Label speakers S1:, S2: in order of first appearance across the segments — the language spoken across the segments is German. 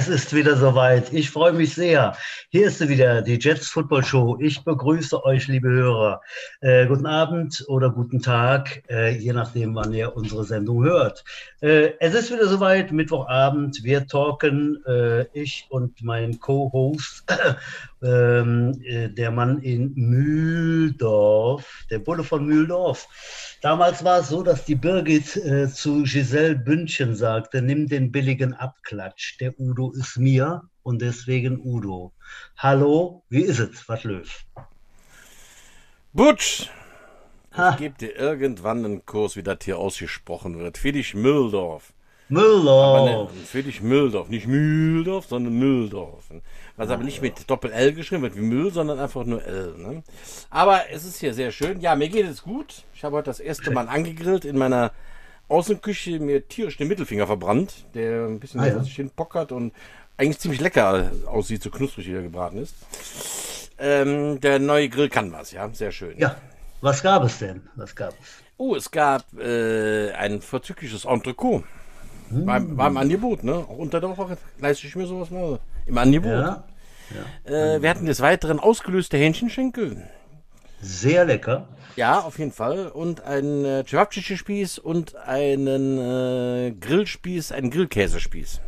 S1: Es ist wieder soweit. Ich freue mich sehr. Hier ist sie wieder, die Jets Football Show. Ich begrüße euch, liebe Hörer. Äh, guten Abend oder guten Tag, äh, je nachdem, wann ihr unsere Sendung hört. Äh, es ist wieder soweit, Mittwochabend. Wir talken, äh, ich und mein Co-Host, ähm, äh, der Mann in Mühldorf, der Bulle von Mühldorf. Damals war es so, dass die Birgit äh, zu Giselle Bündchen sagte, nimm den billigen Abklatsch, der Udo ist mir und deswegen Udo. Hallo, wie ist es, was Löw?
S2: Butsch, ich gebe dir irgendwann einen Kurs, wie das hier ausgesprochen wird. Friedrich Mülldorf.
S1: Mülldorf.
S2: Ne, Friedrich Mülldorf. Nicht Mühldorf, sondern Mülldorf. Was aber nicht mit Doppel-L geschrieben wird wie Müll, sondern einfach nur L. Ne? Aber es ist hier sehr schön. Ja, mir geht es gut. Ich habe heute das erste Mal angegrillt in meiner Außenküche, mir tierisch den Mittelfinger verbrannt, der ein bisschen ah, ja. sich hinpockert und eigentlich ziemlich lecker aussieht, so knusprig wie er gebraten ist. Ähm, der neue Grill kann was, ja, sehr schön.
S1: Ja, was gab es denn? Was gab es?
S2: Oh, es gab äh, ein vorzügliches Entrecot. Hm. War, war, im Angebot, ne? Auch unter der Woche leiste ich mir sowas mal. Im Angebot. Ja. Ja. Äh, wir hatten des Weiteren ausgelöste Hähnchenschenkel.
S1: Sehr lecker.
S2: Ja, auf jeden Fall. Und ein äh, Cevapcici-Spieß und einen äh, Grillspieß, einen Grillkäsespieß.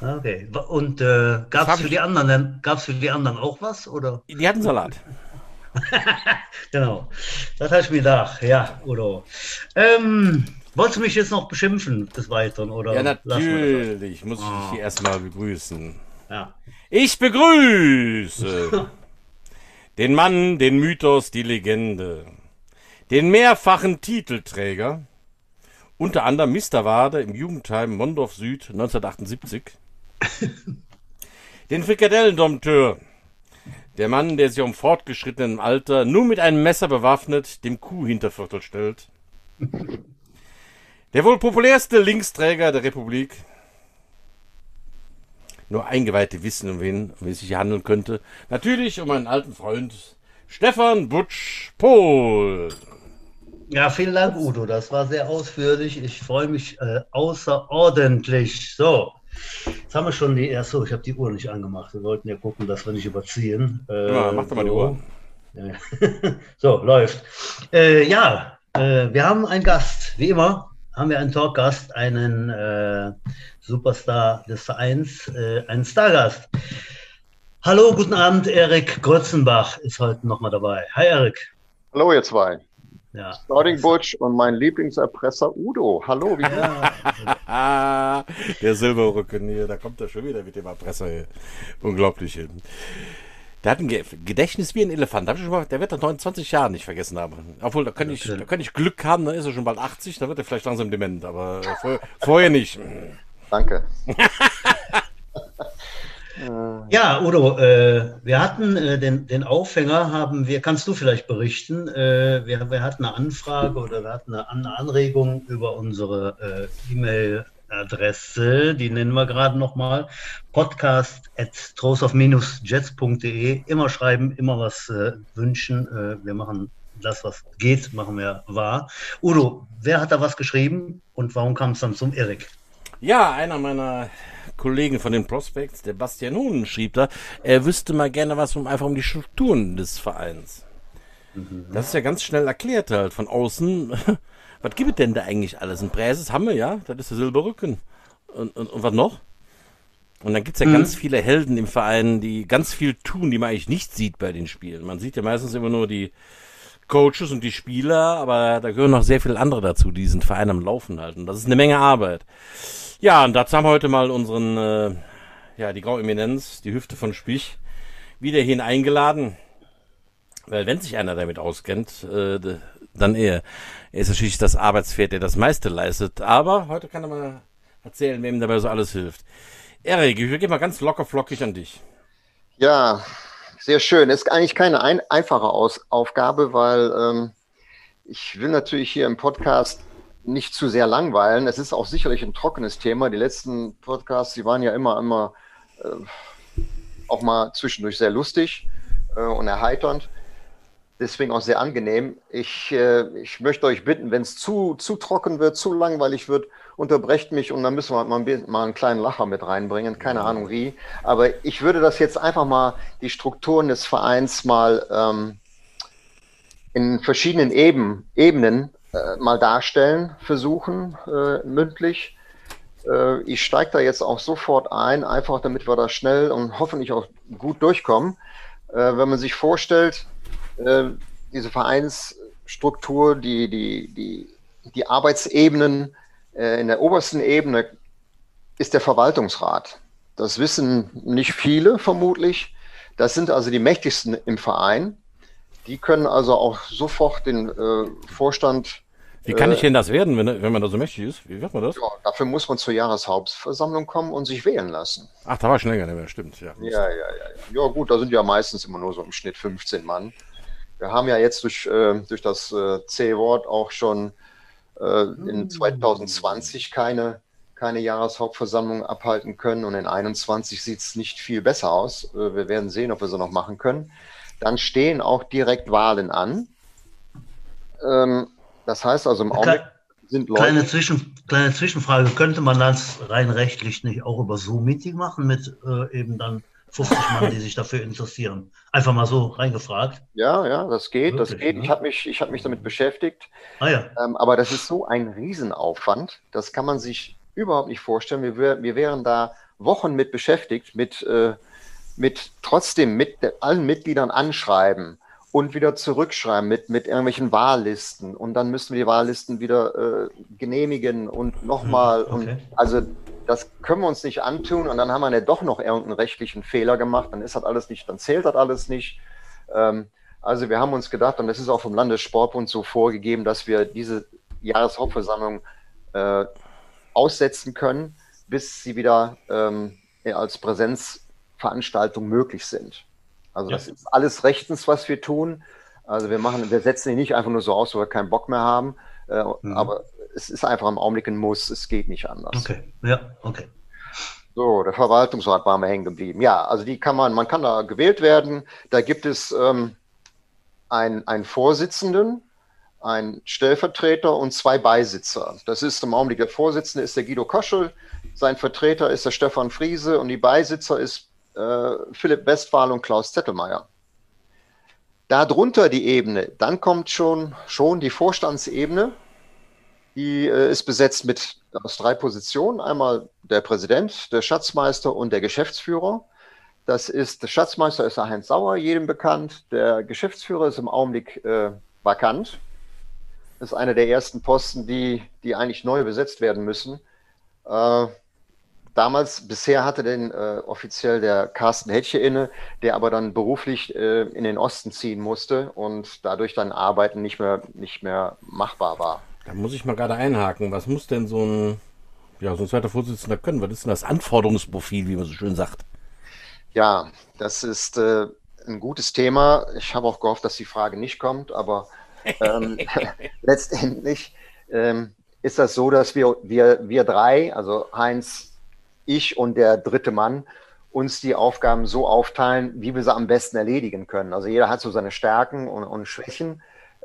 S1: Okay. Und äh, gab es für die anderen gab's für die anderen auch was? Oder?
S2: Die hatten Salat.
S1: genau. Das habe ich mir gedacht, ja, Udo. Ähm, wolltest du mich jetzt noch beschimpfen des Weiteren, oder?
S2: Ja, natürlich. Muss ich dich ah. erstmal begrüßen. Ja. Ich begrüße den Mann, den Mythos, die Legende, den mehrfachen Titelträger, unter anderem Mr. Wade im Jugendheim Mondorf Süd 1978, den Frikadellendompteur, der Mann, der sich um fortgeschrittenem Alter nur mit einem Messer bewaffnet dem Kuhhinterviertel stellt. Der wohl populärste Linksträger der Republik. Nur Eingeweihte wissen, um wen um es sich handeln könnte. Natürlich um meinen alten Freund Stefan Butsch Pohl.
S1: Ja, vielen Dank, Udo. Das war sehr ausführlich. Ich freue mich äh, außerordentlich. So, Jetzt haben wir schon die erste. Ich habe die Uhr nicht angemacht. Wir wollten ja gucken, dass wir nicht überziehen.
S2: Äh, ja, mach doch mal so. die Uhr.
S1: so, läuft. Äh, ja, äh, wir haben einen Gast. Wie immer haben wir einen Talkgast, einen äh, Superstar des Vereins, äh, einen Stargast. Hallo, guten Abend. Erik Grötzenbach ist heute nochmal dabei. Hi, Erik.
S3: Hallo, ihr zwei. Ja. Starting Butch und mein Lieblingserpresser Udo. Hallo, wie
S2: ja. Der Silberrücken hier, da kommt er schon wieder mit dem Erpresser hier. Unglaublich hin. Der hat ein Gedächtnis wie ein Elefant. der wird er 29 Jahre nicht vergessen haben. Obwohl, da kann, ich, da kann ich Glück haben, dann ist er schon bald 80, da wird er vielleicht langsam dement, aber vorher, vorher nicht.
S3: Danke.
S1: Ja, Udo, äh, wir hatten äh, den, den Aufhänger, haben wir, kannst du vielleicht berichten, äh, wir, wir hatten eine Anfrage oder wir hatten eine, eine Anregung über unsere äh, E-Mail-Adresse, die nennen wir gerade nochmal, podcast at jetsde Immer schreiben, immer was äh, wünschen. Äh, wir machen das, was geht, machen wir wahr. Udo, wer hat da was geschrieben und warum kam es dann zum Erik?
S2: Ja, einer meiner Kollegen von den Prospects, der Bastian Huhn, schrieb da, er wüsste mal gerne was um einfach um die Strukturen des Vereins. Mhm. Das ist ja ganz schnell erklärt halt von außen. was gibt es denn da eigentlich alles? Ein Präses haben wir ja, das ist der Silberrücken. Und, und, und was noch? Und dann gibt es ja mhm. ganz viele Helden im Verein, die ganz viel tun, die man eigentlich nicht sieht bei den Spielen. Man sieht ja meistens immer nur die Coaches und die Spieler, aber da gehören noch sehr viele andere dazu, die diesen Verein am Laufen halten. Das ist eine Menge Arbeit. Ja, und dazu haben wir heute mal unseren, äh, ja, die Graue Eminenz, die Hüfte von Spich, wieder hierhin eingeladen. Weil wenn sich einer damit auskennt, äh, dann er. Er ist natürlich das Arbeitspferd, der das meiste leistet. Aber heute kann er mal erzählen, wem dabei so alles hilft. Erik, ich gebe mal ganz locker flockig an dich.
S3: Ja, sehr schön. Ist eigentlich keine ein einfache Aus Aufgabe, weil ähm, ich will natürlich hier im Podcast nicht zu sehr langweilen. Es ist auch sicherlich ein trockenes Thema. Die letzten Podcasts, die waren ja immer, immer äh, auch mal zwischendurch sehr lustig äh, und erheiternd. deswegen auch sehr angenehm. Ich, äh, ich möchte euch bitten, wenn es zu, zu trocken wird, zu langweilig wird, unterbrecht mich und dann müssen wir mal, mal einen kleinen Lacher mit reinbringen. Keine. Ahnung wie. Aber ich würde das jetzt einfach mal, die Strukturen des Vereins mal ähm, in verschiedenen Eben, Ebenen äh, mal darstellen, versuchen, äh, mündlich. Äh, ich steige da jetzt auch sofort ein, einfach damit wir da schnell und hoffentlich auch gut durchkommen. Äh, wenn man sich vorstellt, äh, diese Vereinsstruktur, die, die, die, die Arbeitsebenen in der obersten Ebene ist der Verwaltungsrat. Das wissen nicht viele vermutlich. Das sind also die mächtigsten im Verein. Die können also auch sofort den äh, Vorstand.
S2: Wie kann ich äh, denn das werden, wenn, wenn man da so mächtig ist? Wie wird man das? Ja,
S3: dafür muss man zur Jahreshauptversammlung kommen und sich wählen lassen.
S2: Ach, da war schon länger nicht mehr, stimmt.
S3: Ja, ja, ja, ja. Ja, gut, da sind ja meistens immer nur so im Schnitt 15 Mann. Wir haben ja jetzt durch, äh, durch das äh, C-Wort auch schon äh, in 2020 hm. keine, keine Jahreshauptversammlung abhalten können und in 2021 sieht es nicht viel besser aus. Äh, wir werden sehen, ob wir sie noch machen können. Dann stehen auch direkt Wahlen an. Ähm, das heißt also im Augenblick
S1: sind Leute. Kleine, Zwischen, kleine Zwischenfrage: Könnte man das rein rechtlich nicht auch über Zoom-Meeting machen mit äh, eben dann 50 Mann, die sich dafür interessieren. Einfach mal so reingefragt.
S3: Ja, ja, das geht, Wirklich, das geht. Ne? Ich habe mich, hab mich damit beschäftigt. Ah, ja. Ähm, aber das ist so ein Riesenaufwand, das kann man sich überhaupt nicht vorstellen. Wir, wir wären da Wochen mit beschäftigt, mit, äh, mit trotzdem mit allen Mitgliedern anschreiben und wieder zurückschreiben mit, mit irgendwelchen Wahllisten. Und dann müssen wir die Wahllisten wieder äh, genehmigen und nochmal. Hm, okay. also das können wir uns nicht antun und dann haben wir ja doch noch irgendeinen rechtlichen Fehler gemacht, dann ist das alles nicht, dann zählt das alles nicht. Ähm, also wir haben uns gedacht, und das ist auch vom Landessportbund so vorgegeben, dass wir diese Jahreshauptversammlung äh, aussetzen können, bis sie wieder ähm, als Präsenzveranstaltung möglich sind. Also ja. das ist alles rechtens, was wir tun. Also wir machen, wir setzen ihn nicht einfach nur so aus, weil wir keinen Bock mehr haben. Äh, mhm. Aber es ist einfach im Augenblick ein Muss, es geht nicht anders.
S1: Okay, ja, okay.
S3: So, der Verwaltungsrat war mir hängen geblieben. Ja, also die kann man, man kann da gewählt werden. Da gibt es ähm, einen, einen Vorsitzenden, einen Stellvertreter und zwei Beisitzer. Das ist im Augenblick der Vorsitzende ist der Guido Koschel, sein Vertreter ist der Stefan Friese und die Beisitzer ist Philipp Westphal und Klaus Zettelmeier. Darunter die Ebene, dann kommt schon, schon die Vorstandsebene. Die äh, ist besetzt mit aus drei Positionen. Einmal der Präsident, der Schatzmeister und der Geschäftsführer. Das ist, der Schatzmeister ist der Heinz Sauer, jedem bekannt. Der Geschäftsführer ist im Augenblick äh, vakant. Das ist einer der ersten Posten, die, die eigentlich neu besetzt werden müssen. Äh, damals, bisher hatte den äh, offiziell der Carsten Hetche inne, der aber dann beruflich äh, in den Osten ziehen musste und dadurch dann Arbeiten nicht mehr, nicht mehr machbar war.
S2: Da muss ich mal gerade einhaken. Was muss denn so ein, ja, so ein zweiter Vorsitzender können? Was ist denn das Anforderungsprofil, wie man so schön sagt?
S3: Ja, das ist äh, ein gutes Thema. Ich habe auch gehofft, dass die Frage nicht kommt, aber ähm, letztendlich ähm, ist das so, dass wir, wir, wir drei, also Heinz, ich und der dritte Mann uns die Aufgaben so aufteilen, wie wir sie am besten erledigen können. Also jeder hat so seine Stärken und, und Schwächen.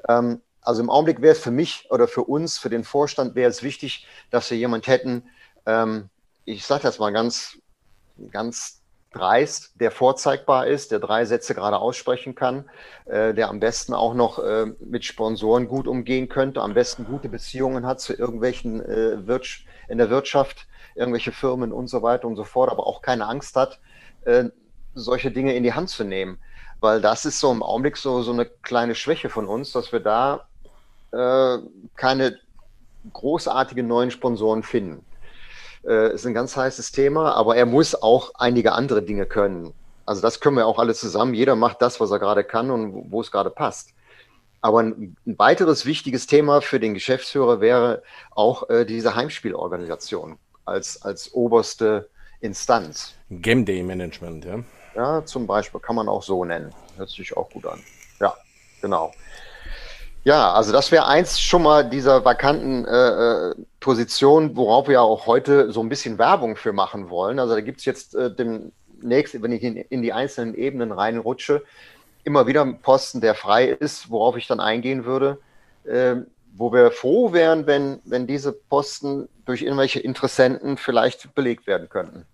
S3: Ähm, also im Augenblick wäre es für mich oder für uns, für den Vorstand, wäre es wichtig, dass wir jemand hätten, ähm, ich sage das mal ganz, ganz dreist, der vorzeigbar ist, der drei Sätze gerade aussprechen kann, äh, der am besten auch noch äh, mit Sponsoren gut umgehen könnte, am besten gute Beziehungen hat zu irgendwelchen äh, in der Wirtschaft irgendwelche Firmen und so weiter und so fort, aber auch keine Angst hat, äh, solche Dinge in die Hand zu nehmen. Weil das ist so im Augenblick so, so eine kleine Schwäche von uns, dass wir da äh, keine großartigen neuen Sponsoren finden. Äh, ist ein ganz heißes Thema, aber er muss auch einige andere Dinge können. Also das können wir auch alle zusammen. Jeder macht das, was er gerade kann und wo, es gerade passt. Aber ein, ein, weiteres wichtiges Thema für den Geschäftsführer wäre auch äh, diese Heimspielorganisation als, als oberste Instanz.
S2: Game Day Management, ja.
S3: Ja, zum Beispiel kann man auch so nennen. Hört sich auch gut an. Ja, genau. Ja, also das wäre eins schon mal dieser vakanten äh, äh, Position, worauf wir auch heute so ein bisschen Werbung für machen wollen. Also da gibt es jetzt äh, demnächst, wenn ich in, in, die einzelnen Ebenen reinrutsche, immer wieder ein Posten, der frei ist, worauf ich dann eingehen würde, äh, wo wir froh wären, wenn, wenn diese Posten durch irgendwelche Interessenten vielleicht belegt werden könnten.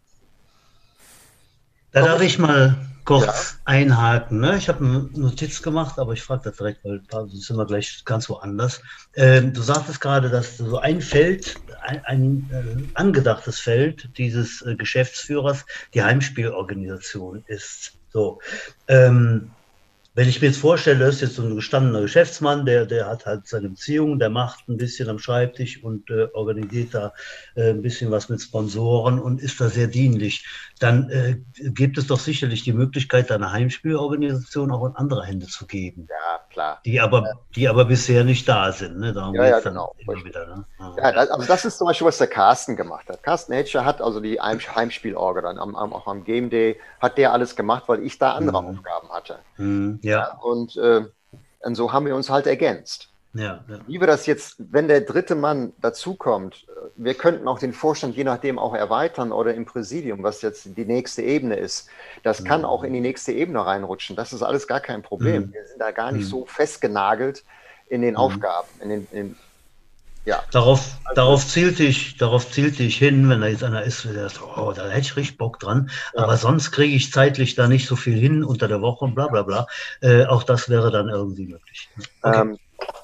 S1: Da darf ich mal kurz ja. einhaken. Ne? Ich habe eine Notiz gemacht, aber ich frage das direkt, weil da sind wir gleich ganz woanders. Ähm, du sagtest gerade, dass so ein Feld, ein, ein äh, angedachtes Feld dieses äh, Geschäftsführers die Heimspielorganisation ist. So. Ähm, wenn ich mir jetzt vorstelle, das ist jetzt so ein gestandener Geschäftsmann, der, der hat halt seine Beziehungen, der macht ein bisschen am Schreibtisch und äh, organisiert da äh, ein bisschen was mit Sponsoren und ist da sehr dienlich, dann äh, gibt es doch sicherlich die Möglichkeit, eine Heimspielorganisation auch in andere Hände zu geben.
S3: Ja, klar.
S1: Die aber, ja. die aber bisher nicht da sind. Ne?
S3: Darum ja, ja, genau. Wieder, ne? ja, also das ist zum Beispiel, was der Carsten gemacht hat. Carsten Hedger hat also die Heimspielorga dann am, am, auch am Game Day, hat der alles gemacht, weil ich da andere mhm. Aufgaben hatte. Mhm. Ja. Und, äh, und so haben wir uns halt ergänzt. Ja, ja. Wie wir das jetzt, wenn der dritte Mann dazukommt, wir könnten auch den Vorstand je nachdem auch erweitern oder im Präsidium, was jetzt die nächste Ebene ist. Das kann mhm. auch in die nächste Ebene reinrutschen. Das ist alles gar kein Problem. Mhm. Wir sind da gar nicht mhm. so festgenagelt in den mhm. Aufgaben, in den, in,
S1: ja. Darauf, also, darauf, zielte ich, darauf zielte ich hin, wenn da jetzt einer ist, der sagt, oh, da hätte ich richtig Bock dran. Ja. Aber sonst kriege ich zeitlich da nicht so viel hin unter der Woche und bla bla bla. Äh, auch das wäre dann irgendwie möglich.
S3: Okay. Ähm,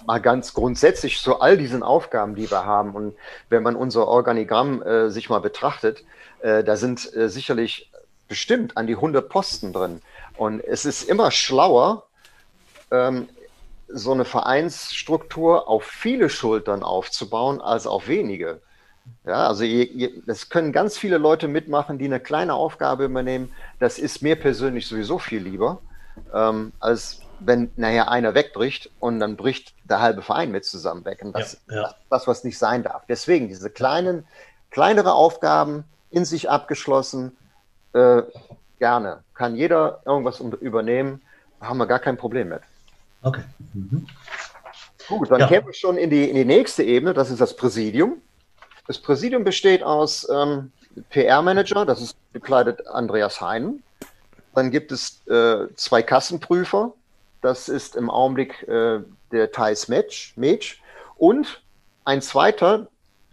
S3: mal ganz grundsätzlich zu all diesen Aufgaben, die wir haben. Und wenn man unser Organigramm äh, sich mal betrachtet, äh, da sind äh, sicherlich bestimmt an die 100 Posten drin. Und es ist immer schlauer, ähm, so eine Vereinsstruktur auf viele Schultern aufzubauen als auf wenige. Ja, also es können ganz viele Leute mitmachen, die eine kleine Aufgabe übernehmen. Das ist mir persönlich sowieso viel lieber, ähm, als wenn nachher einer wegbricht und dann bricht der halbe Verein mit zusammen weg. Und das ja, ja. das, was nicht sein darf. Deswegen diese kleinen, kleinere Aufgaben in sich abgeschlossen, äh, gerne. Kann jeder irgendwas übernehmen, haben wir gar kein Problem mit. Okay. Mhm. Gut, dann ja. kämen wir schon in die, in die nächste Ebene, das ist das Präsidium. Das Präsidium besteht aus ähm, PR-Manager, das ist bekleidet Andreas Heinen. Dann gibt es äh, zwei Kassenprüfer, das ist im Augenblick äh, der Thais Metsch, Metsch. Und ein zweiter,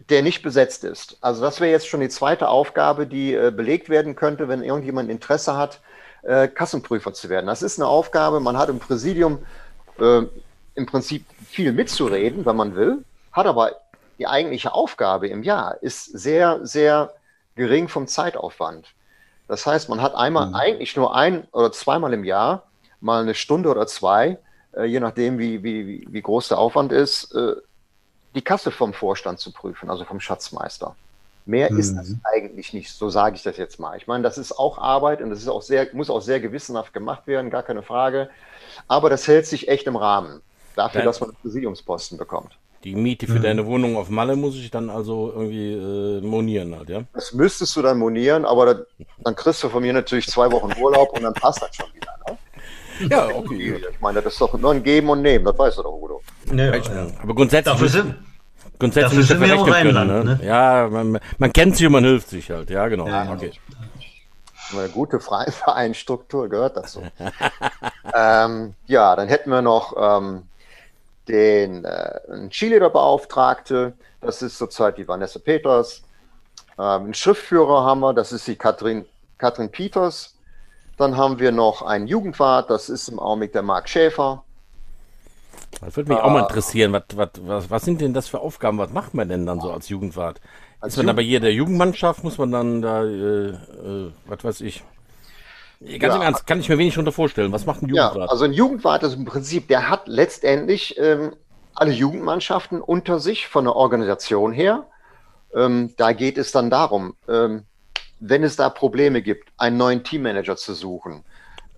S3: der nicht besetzt ist. Also das wäre jetzt schon die zweite Aufgabe, die äh, belegt werden könnte, wenn irgendjemand Interesse hat, äh, Kassenprüfer zu werden. Das ist eine Aufgabe, man hat im Präsidium äh, im Prinzip viel mitzureden, wenn man will, hat aber die eigentliche Aufgabe im Jahr ist sehr, sehr gering vom Zeitaufwand. Das heißt, man hat einmal mhm. eigentlich nur ein oder zweimal im Jahr mal eine Stunde oder zwei, äh, je nachdem, wie, wie, wie groß der Aufwand ist, äh, die Kasse vom Vorstand zu prüfen, also vom Schatzmeister. Mehr mhm. ist das eigentlich nicht, so sage ich das jetzt mal. Ich meine, das ist auch Arbeit und das ist auch sehr, muss auch sehr gewissenhaft gemacht werden, gar keine Frage. Aber das hält sich echt im Rahmen, dafür, Dein, dass man einen Präsidiumsposten bekommt.
S2: Die Miete für mhm. deine Wohnung auf Malle muss ich dann also irgendwie äh, monieren halt, ja?
S3: Das müsstest du dann monieren, aber da, dann kriegst du von mir natürlich zwei Wochen Urlaub und dann passt das schon wieder. Ne? Ja, okay. Ich meine, das ist doch nur ein Geben und Nehmen, das weißt du doch, Udo.
S2: Ja, ja. Aber grundsätzlich. Dafür sind, grundsätzlich dafür sind wir auch Rheinland, können, ne? ne? Ja, man, man, kennt sich und man hilft sich halt, ja, genau. Ja, okay.
S3: Eine gute Vereinsstruktur gehört daso. ähm, ja, dann hätten wir noch ähm, den äh, Cheerleader-Beauftragte, das ist zurzeit die Vanessa Peters. Ähm, einen Schriftführer haben wir, das ist die Katrin, Katrin Peters. Dann haben wir noch einen Jugendwart, das ist im Augenblick der Marc Schäfer.
S2: Das würde mich äh, auch mal interessieren. Was, was, was, was sind denn das für Aufgaben? Was macht man denn dann so als Jugendwart? Als ist man Jugend aber jeder Jugendmannschaft, muss man dann da, äh, äh, was weiß ich. Ganz ja, im Ernst, kann ich mir wenig darunter vorstellen. Was macht ein
S3: Jugendwart? Ja, also ein Jugendwart ist im Prinzip, der hat letztendlich ähm, alle Jugendmannschaften unter sich von der Organisation her. Ähm, da geht es dann darum, ähm, wenn es da Probleme gibt, einen neuen Teammanager zu suchen,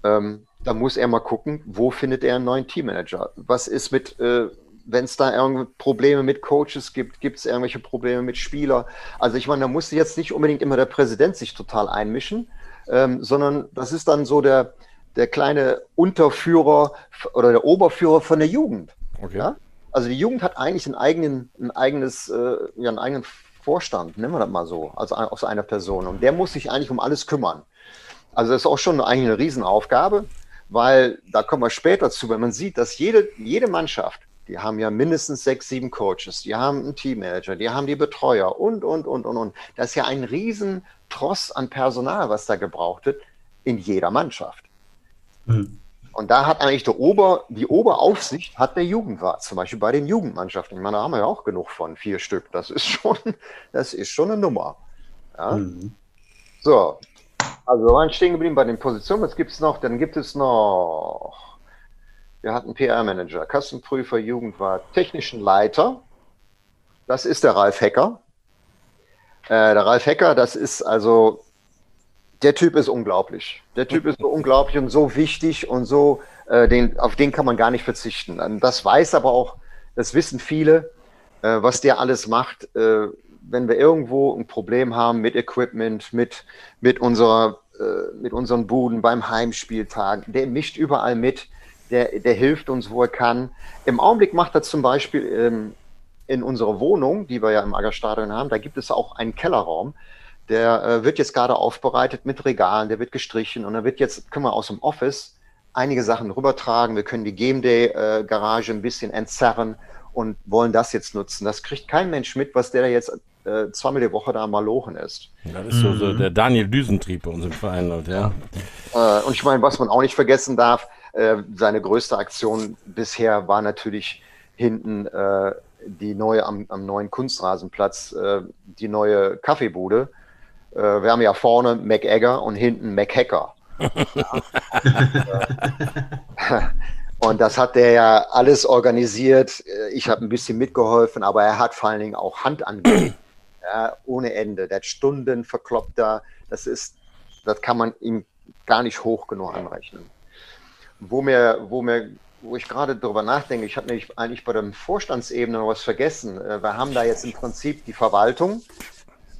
S3: ähm, dann muss er mal gucken, wo findet er einen neuen Teammanager? Was ist mit, äh, wenn es da irgendwie Probleme mit Coaches gibt, gibt es irgendwelche Probleme mit Spielern? Also ich meine, da muss jetzt nicht unbedingt immer der Präsident sich total einmischen, ähm, sondern das ist dann so der, der kleine Unterführer oder der Oberführer von der Jugend. Okay. Ja? Also die Jugend hat eigentlich einen eigenen, ein eigenes, äh, ja, einen eigenen Vorstand, nennen wir das mal so, also aus einer Person. Und der muss sich eigentlich um alles kümmern. Also das ist auch schon eigentlich eine Riesenaufgabe. weil da kommen wir später zu, wenn man sieht, dass jede, jede Mannschaft, die haben ja mindestens sechs, sieben Coaches, die haben einen Teammanager, die haben die Betreuer und, und, und, und, und. Das ist ja ein riesen Tross an Personal, was da gebraucht wird, in jeder Mannschaft. Mhm. Und da hat eigentlich der Ober, die Oberaufsicht hat der Jugendwart, zum Beispiel bei den Jugendmannschaften. Ich meine, da haben wir ja auch genug von, vier Stück. Das ist schon, das ist schon eine Nummer. Ja? Mhm. So, also wir waren stehen geblieben bei den Positionen. Was gibt es noch? Dann gibt es noch, wir hatten PR-Manager, Kassenprüfer, Jugendwart, technischen Leiter. Das ist der Ralf Hecker. Äh, der Ralf Hecker, das ist also der Typ ist unglaublich. Der Typ ist so unglaublich und so wichtig und so, äh, den, auf den kann man gar nicht verzichten. Das weiß aber auch, das wissen viele, äh, was der alles macht. Äh, wenn wir irgendwo ein Problem haben mit Equipment, mit, mit, unserer, äh, mit unseren Buden beim Heimspieltag, der mischt überall mit, der, der hilft uns, wo er kann. Im Augenblick macht er zum Beispiel ähm, in unserer Wohnung, die wir ja im Aggerstadion haben, da gibt es auch einen Kellerraum der äh, wird jetzt gerade aufbereitet mit Regalen, der wird gestrichen und dann wird jetzt, können wir aus dem Office einige Sachen rübertragen. Wir können die Game Day äh, Garage ein bisschen entzerren und wollen das jetzt nutzen. Das kriegt kein Mensch mit, was der da jetzt äh, zweimal die Woche da mal lochen ist.
S2: Das ist so, so mhm. der Daniel Düsentrieb bei uns im Verein, Leute, ja.
S3: Äh, und ich meine, was man auch nicht vergessen darf, äh, seine größte Aktion bisher war natürlich hinten äh, die neue am, am neuen Kunstrasenplatz, äh, die neue Kaffeebude äh, wir haben ja vorne MacEgger und hinten MacHacker. und das hat der ja alles organisiert. Ich habe ein bisschen mitgeholfen, aber er hat vor allen Dingen auch Hand angelegt. Ja, ohne Ende. Der hat Stunden verkloppt da. Das ist, das kann man ihm gar nicht hoch genug anrechnen. Wo mir, wo mir, wo ich gerade darüber nachdenke, ich habe nämlich eigentlich bei der Vorstandsebene noch was vergessen. Äh, wir haben da jetzt im Prinzip die Verwaltung,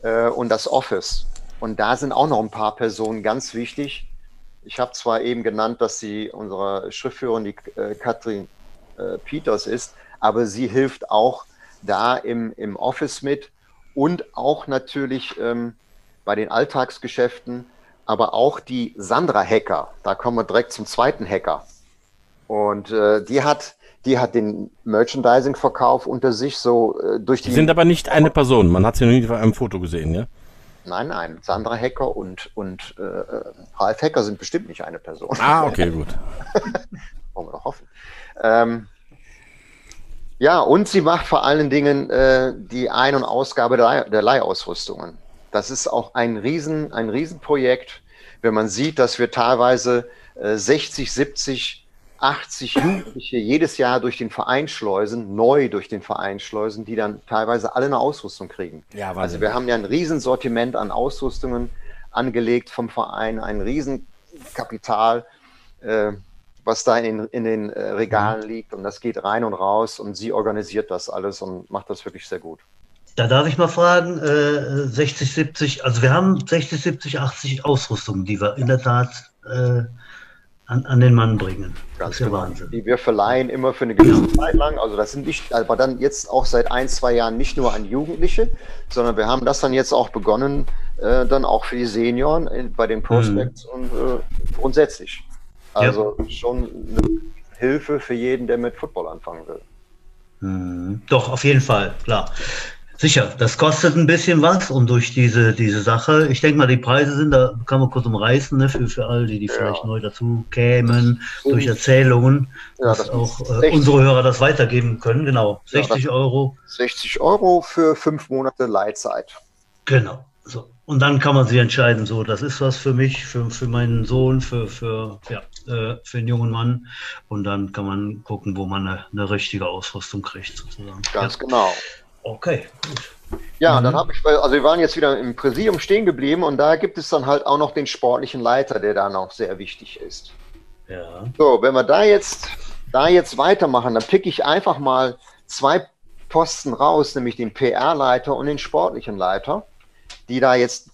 S3: äh, und das Office. Und da sind auch noch ein paar Personen ganz wichtig. Ich habe zwar eben genannt, dass sie unsere Schriftführerin, die äh, Katrin äh, Peters ist, aber sie hilft auch da im, im Office mit und auch natürlich ähm, bei den Alltagsgeschäften, aber auch die Sandra Hacker. Da kommen wir direkt zum zweiten Hacker. Und äh, die hat die hat den Merchandising-Verkauf unter sich so äh, durch die.
S2: Die sind aber nicht eine Person. Man hat sie noch nie auf einem Foto gesehen, ja?
S3: Nein, nein. Sandra Hacker und, und äh, Ralf Hacker sind bestimmt nicht eine Person.
S2: Ah, okay, gut.
S3: Wollen wir doch hoffen. Ähm, ja, und sie macht vor allen Dingen äh, die Ein- und Ausgabe der, der Leihausrüstungen. Das ist auch ein, Riesen, ein Riesenprojekt, wenn man sieht, dass wir teilweise äh, 60, 70 80 Jugendliche jedes Jahr durch den Verein schleusen, neu durch den Verein schleusen, die dann teilweise alle eine Ausrüstung kriegen. Ja, also wir haben ja ein Riesensortiment an Ausrüstungen angelegt vom Verein, ein Riesenkapital, äh, was da in, in den äh, Regalen mhm. liegt und das geht rein und raus und sie organisiert das alles und macht das wirklich sehr gut.
S1: Da darf ich mal fragen, äh, 60, 70, also wir haben 60, 70, 80 Ausrüstungen, die wir in der Tat äh, an, an den Mann bringen.
S3: Ganz das ist genau. Wahnsinn. Die wir verleihen immer für eine gewisse Zeit lang. Also das sind nicht, aber dann jetzt auch seit ein, zwei Jahren nicht nur an Jugendliche, sondern wir haben das dann jetzt auch begonnen, äh, dann auch für die Senioren in, bei den Prospects mhm. und äh, grundsätzlich. Also ja. schon eine Hilfe für jeden, der mit Football anfangen will.
S1: Mhm. Doch, auf jeden Fall, klar. Sicher, das kostet ein bisschen was und durch diese, diese Sache, ich denke mal, die Preise sind, da kann man kurz umreißen, ne, für, für all die, die ja. vielleicht neu dazu kämen, durch Erzählungen, ja, dass auch äh, unsere Hörer das weitergeben können. Genau, 60 ja, Euro.
S3: 60 Euro für fünf Monate Leitzeit.
S1: Genau. So. Und dann kann man sich entscheiden, so, das ist was für mich, für, für meinen Sohn, für, für, ja, äh, für einen jungen Mann. Und dann kann man gucken, wo man eine, eine richtige Ausrüstung kriegt, sozusagen.
S3: Ganz genau.
S1: Okay, gut.
S3: Ja, mhm. dann habe ich, also wir waren jetzt wieder im Präsidium stehen geblieben und da gibt es dann halt auch noch den sportlichen Leiter, der da noch sehr wichtig ist. Ja. So, wenn wir da jetzt, da jetzt weitermachen, dann pick ich einfach mal zwei Posten raus, nämlich den PR-Leiter und den sportlichen Leiter, die da jetzt,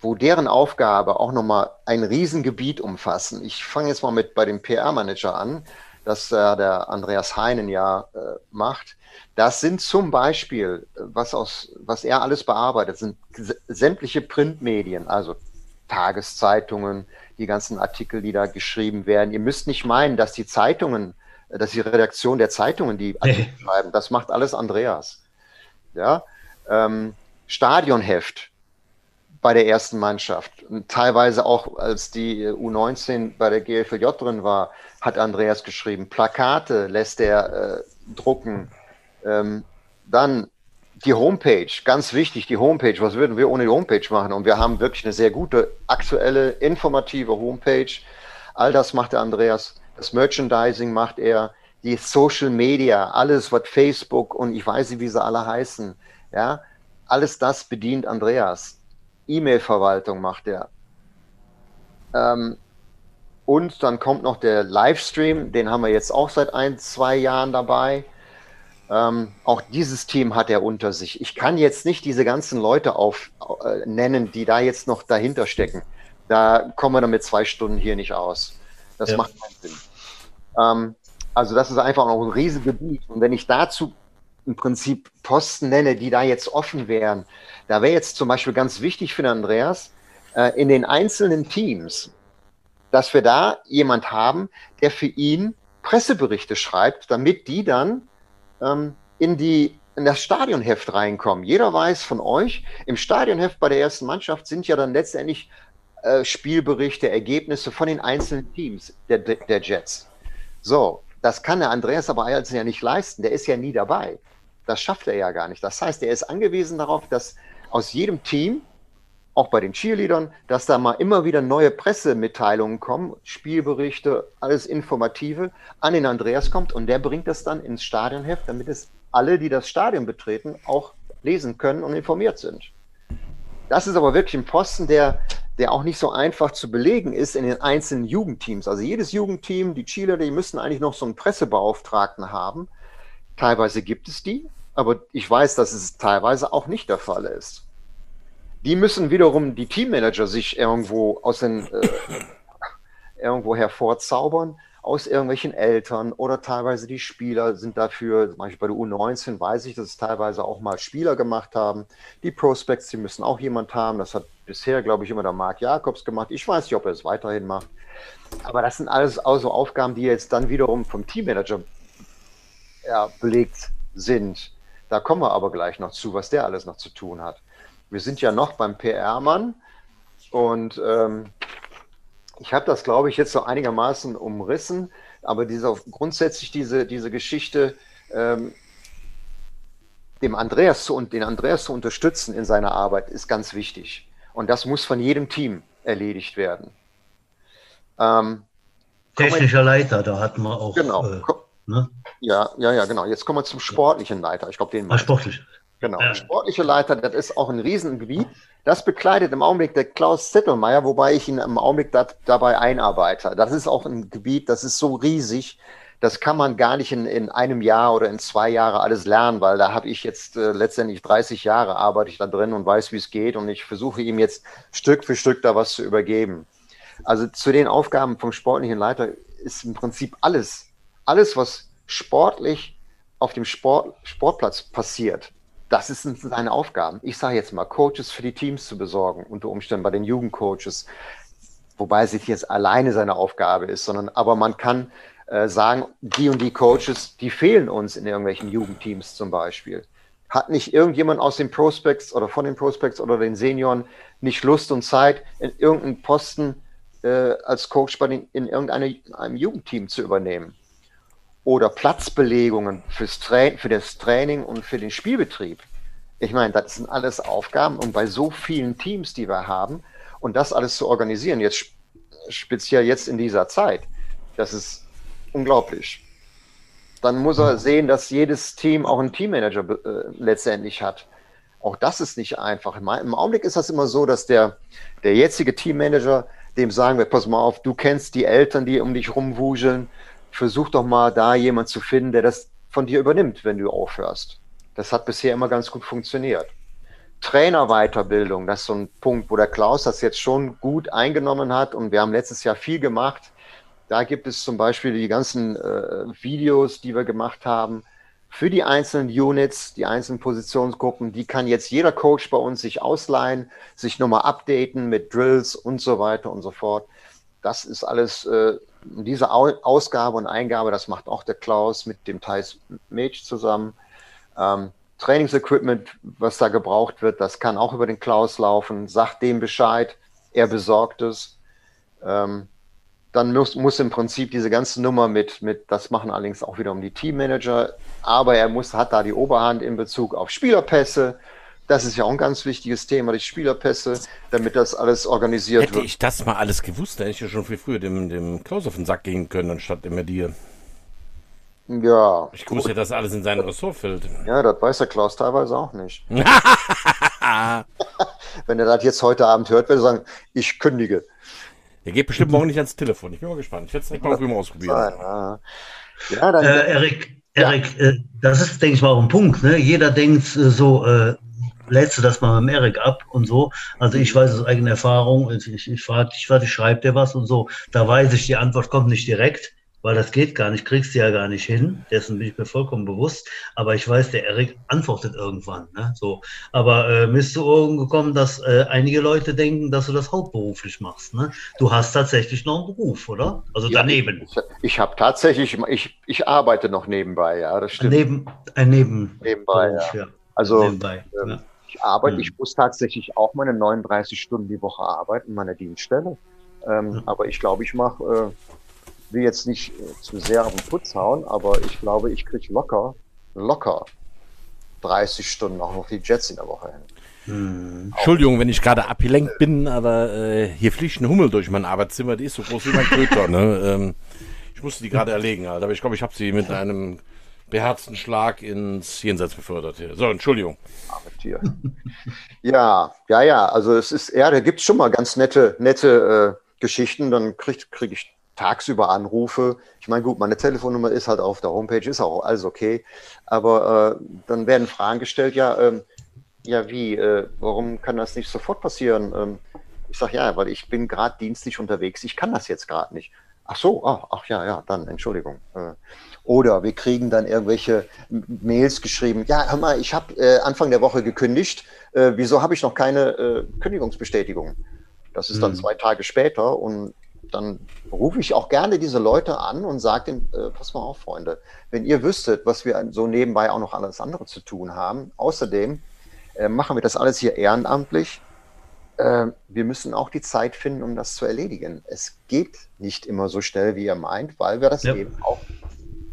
S3: wo deren Aufgabe auch nochmal ein Riesengebiet umfassen. Ich fange jetzt mal mit bei dem PR-Manager an, das äh, der Andreas Heinen ja äh, macht. Das sind zum Beispiel, was, aus, was er alles bearbeitet, sind sämtliche Printmedien, also Tageszeitungen, die ganzen Artikel, die da geschrieben werden. Ihr müsst nicht meinen, dass die Zeitungen, dass die Redaktion der Zeitungen die Artikel schreiben. Das macht alles Andreas. Ja, ähm, Stadionheft bei der ersten Mannschaft. Und teilweise auch, als die U19 bei der GFLJ drin war, hat Andreas geschrieben. Plakate lässt er äh, drucken. Ähm, dann die Homepage, ganz wichtig, die Homepage. Was würden wir ohne die Homepage machen? Und wir haben wirklich eine sehr gute, aktuelle, informative Homepage. All das macht der Andreas. Das Merchandising macht er. Die Social Media, alles, was Facebook und ich weiß nicht, wie sie alle heißen. Ja, alles das bedient Andreas. E-Mail-Verwaltung macht er. Ähm, und dann kommt noch der Livestream, den haben wir jetzt auch seit ein, zwei Jahren dabei. Ähm, auch dieses Team hat er unter sich. Ich kann jetzt nicht diese ganzen Leute auf, äh, nennen, die da jetzt noch dahinter stecken. Da kommen wir dann mit zwei Stunden hier nicht aus. Das ja. macht keinen Sinn. Ähm, also das ist einfach noch ein Riesengebiet. Und wenn ich dazu im Prinzip Posten nenne, die da jetzt offen wären, da wäre jetzt zum Beispiel ganz wichtig für den Andreas, äh, in den einzelnen Teams, dass wir da jemand haben, der für ihn Presseberichte schreibt, damit die dann ähm, in, die, in das Stadionheft reinkommen. Jeder weiß von euch, im Stadionheft bei der ersten Mannschaft sind ja dann letztendlich äh, Spielberichte, Ergebnisse von den einzelnen Teams der, der Jets. So, das kann der Andreas aber als ja nicht leisten. Der ist ja nie dabei. Das schafft er ja gar nicht. Das heißt, er ist angewiesen darauf, dass aus jedem Team, auch bei den Cheerleadern, dass da mal immer wieder neue Pressemitteilungen kommen, Spielberichte, alles Informative an den Andreas kommt und der bringt das dann ins Stadionheft, damit es alle, die das Stadion betreten, auch lesen können und informiert sind. Das ist aber wirklich ein Posten, der, der auch nicht so einfach zu belegen ist in den einzelnen Jugendteams. Also jedes Jugendteam, die Cheerleader, die müssen eigentlich noch so einen Pressebeauftragten haben. Teilweise gibt es die, aber ich weiß, dass es teilweise auch nicht der Fall ist. Die müssen wiederum die Teammanager sich irgendwo aus den äh, irgendwo hervorzaubern, aus irgendwelchen Eltern oder teilweise die Spieler sind dafür, zum Beispiel bei der U19 weiß ich, dass es teilweise auch mal Spieler gemacht haben. Die Prospects, die müssen auch jemand haben. Das hat bisher, glaube ich, immer der Marc Jakobs gemacht. Ich weiß nicht, ob er es weiterhin macht. Aber das sind alles also Aufgaben, die jetzt dann wiederum vom Teammanager ja, belegt sind. Da kommen wir aber gleich noch zu, was der alles noch zu tun hat. Wir sind ja noch beim PR-Mann und ähm, ich habe das, glaube ich, jetzt so einigermaßen umrissen, aber diese, grundsätzlich diese, diese Geschichte, ähm, dem Andreas zu, den Andreas zu unterstützen in seiner Arbeit, ist ganz wichtig. Und das muss von jedem Team erledigt werden.
S1: Ähm, Technischer Leiter, da hatten wir auch.
S3: Genau. Äh, ne? Ja, ja, ja, genau. Jetzt kommen wir zum sportlichen Leiter. Ich glaube, den.
S1: Ah, sportlich.
S3: Genau. Ja. Sportliche Leiter, das ist auch ein Riesengebiet. Das bekleidet im Augenblick der Klaus Zettelmeier, wobei ich ihn im Augenblick dat, dabei einarbeite. Das ist auch ein Gebiet, das ist so riesig, das kann man gar nicht in, in einem Jahr oder in zwei Jahren alles lernen, weil da habe ich jetzt äh, letztendlich 30 Jahre arbeite ich da drin und weiß, wie es geht und ich versuche ihm jetzt Stück für Stück da was zu übergeben. Also zu den Aufgaben vom sportlichen Leiter ist im Prinzip alles, alles, was sportlich auf dem Sport, Sportplatz passiert, das sind seine Aufgaben. Ich sage jetzt mal, Coaches für die Teams zu besorgen, unter Umständen bei den Jugendcoaches, wobei es nicht jetzt alleine seine Aufgabe ist, sondern aber man kann äh, sagen, die und die Coaches, die fehlen uns in irgendwelchen Jugendteams zum Beispiel. Hat nicht irgendjemand aus den Prospects oder von den Prospects oder den Senioren nicht Lust und Zeit, in irgendeinen Posten äh, als Coach bei den, in irgendeinem Jugendteam zu übernehmen? Oder Platzbelegungen fürs Tra für das Training und für den Spielbetrieb. Ich meine, das sind alles Aufgaben und bei so vielen Teams, die wir haben, und das alles zu organisieren, jetzt speziell jetzt in dieser Zeit, das ist unglaublich. Dann muss er sehen, dass jedes Team auch einen Teammanager äh, letztendlich hat. Auch das ist nicht einfach. Im Augenblick ist das immer so, dass der, der jetzige Teammanager, dem sagen wir, pass mal auf, du kennst die Eltern, die um dich rumwuseln, versuch doch mal da jemand zu finden, der das von dir übernimmt, wenn du aufhörst. Das hat bisher immer ganz gut funktioniert. Trainerweiterbildung, das ist so ein Punkt, wo der Klaus das jetzt schon gut eingenommen hat und wir haben letztes Jahr viel gemacht. Da gibt es zum Beispiel die ganzen äh, Videos, die wir gemacht haben für die einzelnen Units, die einzelnen Positionsgruppen. Die kann jetzt jeder Coach bei uns sich ausleihen, sich nochmal updaten mit Drills und so weiter und so fort. das ist alles, äh, diese Ausgabe und Eingabe, das macht auch der Klaus mit dem Thais Mädch zusammen. Ähm, Trainingsequipment, was da gebraucht wird, das kann auch über den Klaus laufen. Sagt dem Bescheid, er besorgt es. Ähm, dann muss, muss im Prinzip diese ganze Nummer mit, mit, das machen allerdings auch wiederum die Teammanager, aber er muss, hat da die Oberhand in Bezug auf Spielerpässe. Das ist ja auch ein ganz wichtiges Thema, die Spielerpässe, damit das alles organisiert
S2: Hätte
S3: wird.
S2: Hätte ich das mal alles gewusst, hätte ich ja schon viel früher dem, dem Klaus auf den Sack gehen können, anstatt immer dir.
S3: Ja.
S2: Ich wusste, dass alles in sein Ressort fällt.
S3: Ja, das weiß der Klaus teilweise auch nicht. Wenn er das jetzt heute Abend hört, würde er sagen, ich kündige.
S2: Er geht bestimmt morgen nicht ans Telefon. Ich bin mal gespannt. Ich werde es direkt mal mal ausprobieren.
S1: Ja, ja dann, äh, Erik, Erik ja. äh, das ist, denke ich mal, auch ein Punkt. Ne? Jeder denkt äh, so, äh, lädst du das mal mit Erik ab und so. Also ich weiß aus eigener Erfahrung, ich, ich, ich frage dich was, ich schreibe dir was und so. Da weiß ich, die Antwort kommt nicht direkt weil das geht gar nicht, kriegst du ja gar nicht hin. Dessen bin ich mir vollkommen bewusst. Aber ich weiß, der Erik antwortet irgendwann. Ne? So. Aber äh, bist du irgendwo gekommen, dass äh, einige Leute denken, dass du das hauptberuflich machst. Ne? Du hast tatsächlich noch einen Beruf, oder? Also ja, daneben.
S3: Ich, ich habe tatsächlich, ich, ich arbeite noch nebenbei, ja, das stimmt.
S1: Neben, ein Neben
S3: nebenbei, Beruf, ja. ja. Also nebenbei, ähm, ja. Ich arbeite, hm. ich muss tatsächlich auch meine 39 Stunden die Woche arbeiten, meine Dienststelle. Ähm, aber ich glaube, ich mache äh, will jetzt nicht äh, zu sehr auf den Putz hauen, aber ich glaube, ich kriege locker, locker 30 Stunden auch noch die Jets in der Woche hin.
S2: Hm. Entschuldigung, wenn ich gerade abgelenkt bin, aber äh, hier fliegt ein Hummel durch mein Arbeitszimmer, die ist so groß wie mein Köter. ne? ähm, ich musste die gerade erlegen, Alter, aber ich glaube, ich habe sie mit einem beherzten Schlag ins Jenseits befördert. So, Entschuldigung.
S3: Ja, ja, ja, also es ist, ja, da gibt es schon mal ganz nette, nette äh, Geschichten, dann kriege krieg ich tagsüber anrufe. Ich meine, gut, meine Telefonnummer ist halt auf der Homepage, ist auch alles okay. Aber äh, dann werden Fragen gestellt, ja, ähm, ja, wie, äh, warum kann das nicht sofort passieren? Ähm, ich sage, ja, weil ich bin gerade dienstlich unterwegs, ich kann das jetzt gerade nicht. Ach so, ach, ach, ja, ja, dann Entschuldigung. Äh, oder wir kriegen dann irgendwelche Mails geschrieben, ja, hör mal, ich habe äh, Anfang der Woche gekündigt, äh, wieso habe ich noch keine äh, Kündigungsbestätigung? Das ist dann hm. zwei Tage später und dann rufe ich auch gerne diese Leute an und sage denen, äh, pass mal auf, Freunde, wenn ihr wüsstet, was wir so nebenbei auch noch alles andere zu tun haben, außerdem äh, machen wir das alles hier ehrenamtlich. Äh, wir müssen auch die Zeit finden, um das zu erledigen. Es geht nicht immer so schnell, wie ihr meint, weil wir das ja. eben auch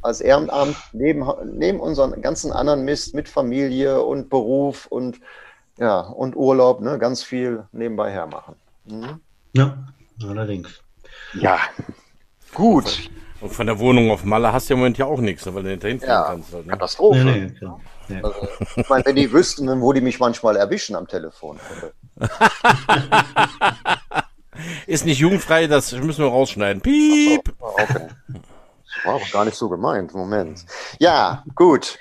S3: als Ehrenamt neben, neben unseren ganzen anderen Mist mit Familie und Beruf und, ja, und Urlaub ne, ganz viel nebenbei hermachen.
S1: Mhm. Ja, allerdings.
S3: Ja, gut.
S2: Und von der Wohnung auf Malle hast du ja im Moment ja auch nichts, weil du nicht dahin
S3: ja, kannst. Halt, ne? Katastrophe. Nee, nee, klar. Nee. Also, ich meine, wenn die wüssten, wo die mich manchmal erwischen am Telefon.
S2: Ist nicht jugendfrei, das müssen wir rausschneiden. Piep! So, okay.
S3: War aber gar nicht so gemeint. Moment. Ja, gut.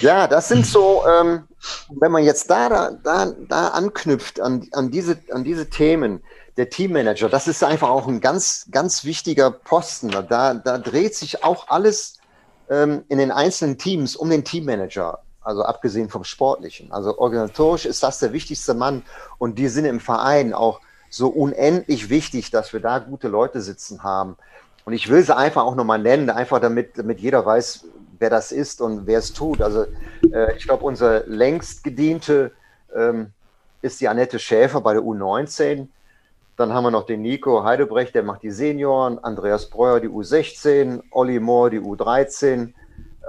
S3: Ja, das sind so, ähm, wenn man jetzt da, da, da anknüpft an, an, diese, an diese Themen, der Teammanager, das ist einfach auch ein ganz, ganz wichtiger Posten. Da, da dreht sich auch alles ähm, in den einzelnen Teams um den Teammanager, also abgesehen vom Sportlichen. Also organisatorisch ist das der wichtigste Mann und die sind im Verein auch so unendlich wichtig, dass wir da gute Leute sitzen haben. Und ich will sie einfach auch nochmal nennen, einfach damit, damit jeder weiß, wer das ist und wer es tut. Also äh, ich glaube, unsere längst gediente ähm, ist die Annette Schäfer bei der U19 dann haben wir noch den Nico Heidebrecht, der macht die Senioren, Andreas Breuer die U16, Olli Mohr die U13,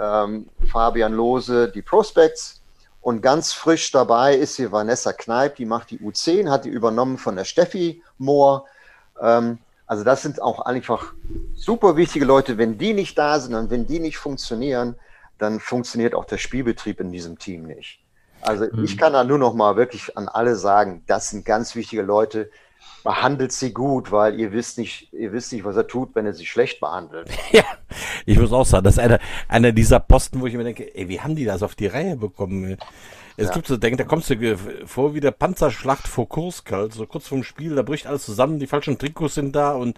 S3: ähm, Fabian Lose die Prospects. Und ganz frisch dabei ist hier Vanessa Kneip, die macht die U10, hat die übernommen von der Steffi Mohr. Ähm, also das sind auch einfach super wichtige Leute. Wenn die nicht da sind und wenn die nicht funktionieren, dann funktioniert auch der Spielbetrieb in diesem Team nicht. Also mhm. ich kann da nur noch mal wirklich an alle sagen, das sind ganz wichtige Leute, behandelt sie gut, weil ihr wisst nicht, ihr wisst nicht, was er tut, wenn er sie schlecht behandelt.
S2: Ja, ich muss auch sagen, das ist einer, einer dieser Posten, wo ich mir denke, ey, wie haben die das auf die Reihe bekommen? Es ja. gibt so, denk, da kommst du vor wie der Panzerschlacht vor Kurskalt, so kurz vorm Spiel, da bricht alles zusammen, die falschen Trikots sind da und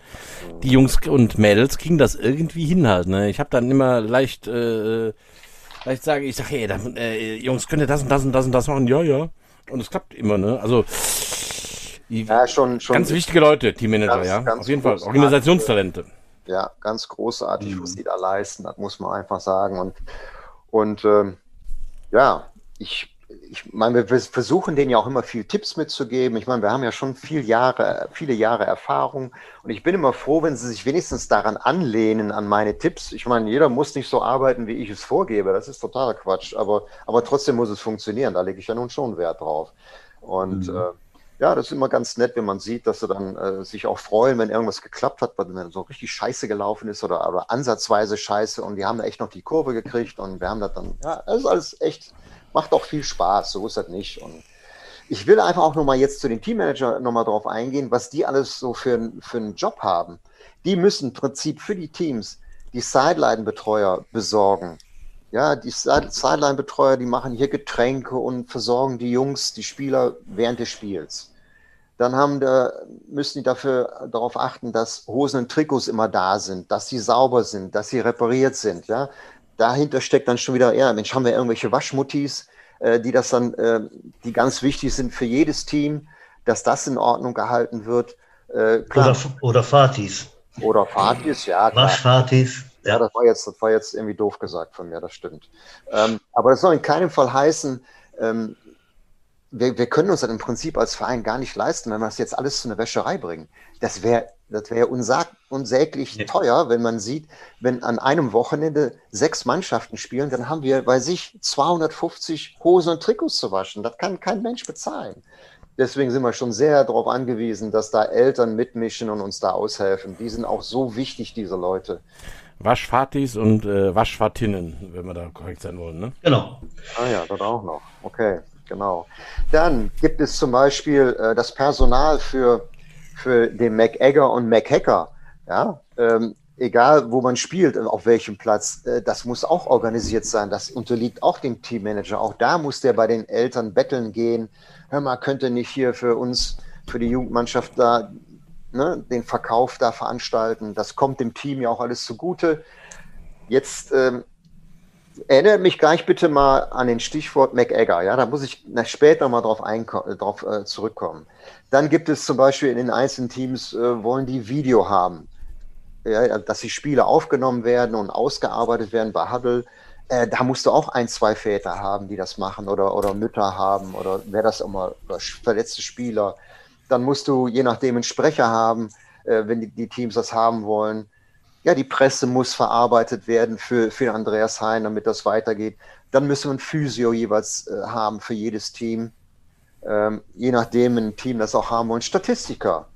S2: die Jungs und Mädels kriegen das irgendwie hin halt. Ne? Ich habe dann immer leicht, äh, leicht sage, ich sage, hey, dann, äh, Jungs, könnt ihr das und das und das und das machen? Ja, ja. Und es klappt immer, ne? Also ja, schon, schon. Ganz wichtige Leute, Teammanager, ganz, ja. Ganz Auf jeden Fall. Organisationstalente.
S3: Ja, ganz großartig, mhm. was die da leisten, das muss man einfach sagen. Und, und ähm, ja, ich, ich meine, wir versuchen denen ja auch immer viel Tipps mitzugeben. Ich meine, wir haben ja schon viel Jahre, viele Jahre Erfahrung und ich bin immer froh, wenn sie sich wenigstens daran anlehnen, an meine Tipps. Ich meine, jeder muss nicht so arbeiten, wie ich es vorgebe. Das ist totaler Quatsch, aber, aber trotzdem muss es funktionieren. Da lege ich ja nun schon Wert drauf. Und mhm. äh, ja, das ist immer ganz nett, wenn man sieht, dass sie dann äh, sich auch freuen, wenn irgendwas geklappt hat, wenn so richtig scheiße gelaufen ist oder, oder ansatzweise scheiße und die haben echt noch die Kurve gekriegt und wir haben das dann, ja, das ist alles echt, macht auch viel Spaß, so ist das nicht. Und ich will einfach auch nochmal jetzt zu den Teammanager nochmal drauf eingehen, was die alles so für, für einen Job haben. Die müssen im Prinzip für die Teams die Sideline-Betreuer besorgen. Ja, die Sideline-Betreuer, die machen hier Getränke und versorgen die Jungs, die Spieler während des Spiels dann haben da, müssen die dafür darauf achten, dass Hosen und Trikots immer da sind, dass sie sauber sind, dass sie repariert sind. Ja? Dahinter steckt dann schon wieder, ja, Mensch, haben wir irgendwelche Waschmuttis, äh, die das dann, äh, die ganz wichtig sind für jedes Team, dass das in Ordnung gehalten wird.
S1: Äh, oder, oder Fatis.
S3: Oder Fatis, ja.
S1: Klar. Waschfatis.
S3: Ja, das war jetzt, das war jetzt irgendwie doof gesagt von mir, das stimmt. Ähm, aber das soll in keinem Fall heißen, ähm, wir, wir können uns das im Prinzip als Verein gar nicht leisten, wenn wir das jetzt alles zu einer Wäscherei bringen. Das wäre das wäre unsag, unsäglich ja. teuer, wenn man sieht, wenn an einem Wochenende sechs Mannschaften spielen, dann haben wir bei sich 250 Hosen und Trikots zu waschen. Das kann kein Mensch bezahlen. Deswegen sind wir schon sehr darauf angewiesen, dass da Eltern mitmischen und uns da aushelfen. Die sind auch so wichtig, diese Leute.
S2: Waschfatis und äh, Waschfatinnen, wenn wir da korrekt sein wollen, ne?
S3: Genau. Ah ja, das auch noch. Okay genau. Dann gibt es zum Beispiel äh, das Personal für, für den MacEgger und MacHacker. Ja, ähm, egal wo man spielt, auf welchem Platz, äh, das muss auch organisiert sein. Das unterliegt auch dem Teammanager. Auch da muss der bei den Eltern betteln gehen. Hör mal, könnte nicht hier für uns, für die Jugendmannschaft da ne, den Verkauf da veranstalten. Das kommt dem Team ja auch alles zugute. Jetzt ähm, erinnert mich gleich bitte mal an den Stichwort MacEgger. Ja, da muss ich später mal drauf, drauf äh, zurückkommen. Dann gibt es zum Beispiel in den einzelnen Teams, äh, wollen die Video haben, ja, dass die Spiele aufgenommen werden und ausgearbeitet werden bei Huddle. Äh, da musst du auch ein, zwei Väter haben, die das machen oder, oder Mütter haben oder wer das immer, oder verletzte Spieler. Dann musst du je nachdem einen Sprecher haben, äh, wenn die, die Teams das haben wollen ja, die Presse muss verarbeitet werden für, für Andreas Hein, damit das weitergeht. Dann müssen wir ein Physio jeweils äh, haben für jedes Team. Ähm, je nachdem, ein Team das auch haben wollen, Statistiker.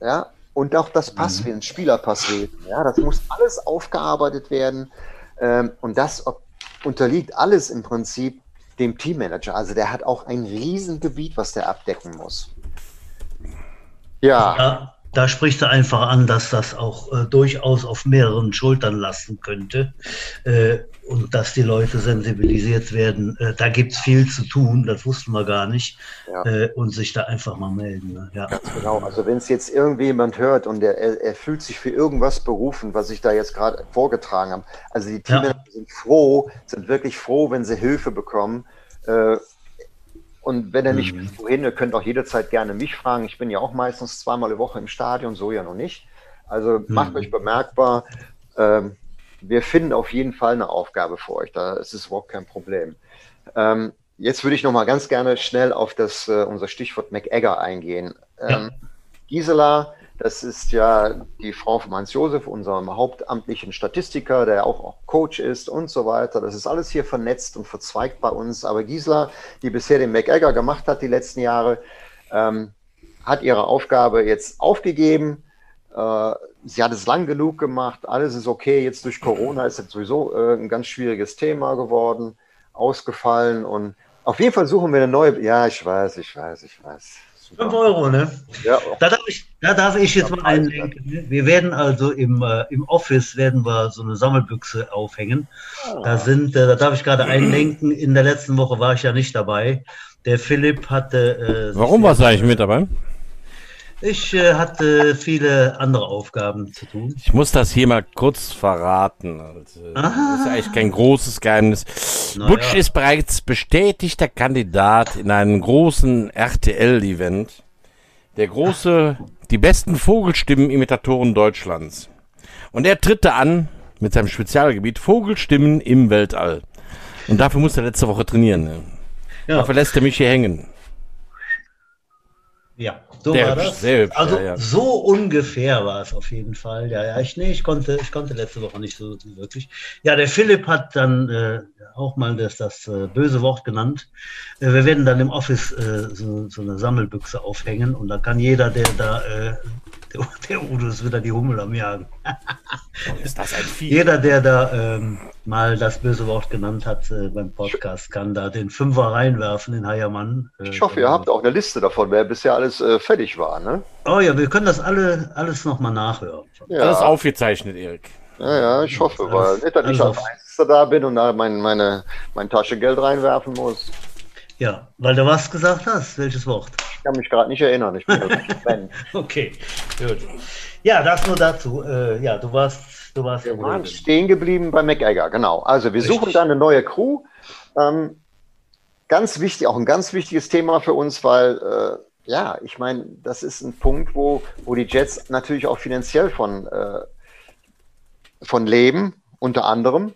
S3: Ja, und auch das Passwesen, mhm. Spielerpasswesen. Ja, das muss alles aufgearbeitet werden. Ähm, und das unterliegt alles im Prinzip dem Teammanager. Also der hat auch ein Riesengebiet, was der abdecken muss.
S1: Ja. ja da sprichst du einfach an, dass das auch äh, durchaus auf mehreren Schultern lasten könnte äh, und dass die Leute sensibilisiert werden. Äh, da gibt es viel zu tun, das wussten wir gar nicht. Ja. Äh, und sich da einfach mal melden. Ne?
S3: Ja. Genau, also wenn es jetzt irgendjemand hört und er, er, fühlt sich für irgendwas berufen, was ich da jetzt gerade vorgetragen habe. Also die Teams ja. sind froh, sind wirklich froh, wenn sie Hilfe bekommen. Und wenn er nicht mhm. wohin, ihr könnt auch jederzeit gerne mich fragen. Ich bin ja auch meistens zweimal die Woche im Stadion, so ja noch nicht. Also macht mhm. euch bemerkbar. Ähm, wir finden auf jeden Fall eine Aufgabe für euch. Da ist es überhaupt kein Problem. Ähm, jetzt würde ich noch mal ganz gerne schnell auf das äh, unser Stichwort McEgger eingehen. Ähm, ja. Gisela das ist ja die Frau von Hans-Josef, unserem hauptamtlichen Statistiker, der auch, Coach ist und so weiter. Das ist alles hier vernetzt und verzweigt bei uns. Aber Gisela, die bisher den MacEgger gemacht hat die letzten Jahre, ähm, hat ihre Aufgabe jetzt aufgegeben. Äh, sie hat es lang genug gemacht. Alles ist okay. Jetzt durch Corona ist es sowieso äh, ein ganz schwieriges Thema geworden, ausgefallen. Und auf jeden Fall suchen wir eine neue. Ja, ich weiß, ich weiß, ich weiß.
S1: 5 Euro, ne? Ja. Da darf ich, da darf ich jetzt mal einlenken. Ne? Wir werden also im, äh, im Office werden wir so eine Sammelbüchse aufhängen. Ah. Da sind, äh, da darf ich gerade einlenken. In der letzten Woche war ich ja nicht dabei. Der Philipp hatte.
S2: Äh, Warum warst du eigentlich mit dabei?
S1: Ich äh, hatte viele andere Aufgaben zu tun.
S2: Ich muss das hier mal kurz verraten. Also, das ist eigentlich kein großes Geheimnis. Na Butch ja. ist bereits bestätigter Kandidat in einem großen RTL-Event. Der große, die besten Vogelstimmen-Imitatoren Deutschlands. Und er tritt da an mit seinem Spezialgebiet Vogelstimmen im Weltall. Und dafür musste er letzte Woche trainieren. Ne? Ja. Dafür lässt er mich hier hängen.
S1: Ja, so sehr war das. Hübsch, also ja, ja. so ungefähr war es auf jeden Fall. Ja, ja, ich, nee, ich konnte, ich konnte letzte Woche nicht so wirklich. Ja, der Philipp hat dann äh, auch mal das, das äh, böse Wort genannt. Äh, wir werden dann im Office äh, so, so, eine Sammelbüchse aufhängen und da kann jeder, der da äh, der, der Udo ist wieder die Hummel am Jagen. ist das ein Vieh? Jeder, der da ähm, mal das böse Wort genannt hat äh, beim Podcast, kann da den Fünfer reinwerfen, den Heiermann.
S3: Äh, ich hoffe, ihr habt auch eine Liste davon, wer bisher alles äh, fertig war, ne?
S1: Oh ja, wir können das alle, alles nochmal nachhören.
S2: Ja. Alles aufgezeichnet, Erik.
S3: Ja, ja, ich hoffe, weil nicht, dass ich als Einziger da bin und da mein, meine, mein Taschengeld reinwerfen muss.
S1: Ja, weil du was gesagt hast. Welches Wort?
S3: Ich kann mich gerade nicht erinnern. Ich bin
S1: okay, gut. Ja, das nur dazu. Äh, ja, du warst, du warst.
S3: Wir waren stehen geblieben bei MacEgger, genau. Also wir Richtig. suchen da eine neue Crew. Ähm, ganz wichtig, auch ein ganz wichtiges Thema für uns, weil äh, ja, ich meine, das ist ein Punkt, wo, wo die Jets natürlich auch finanziell von, äh, von leben, unter anderem.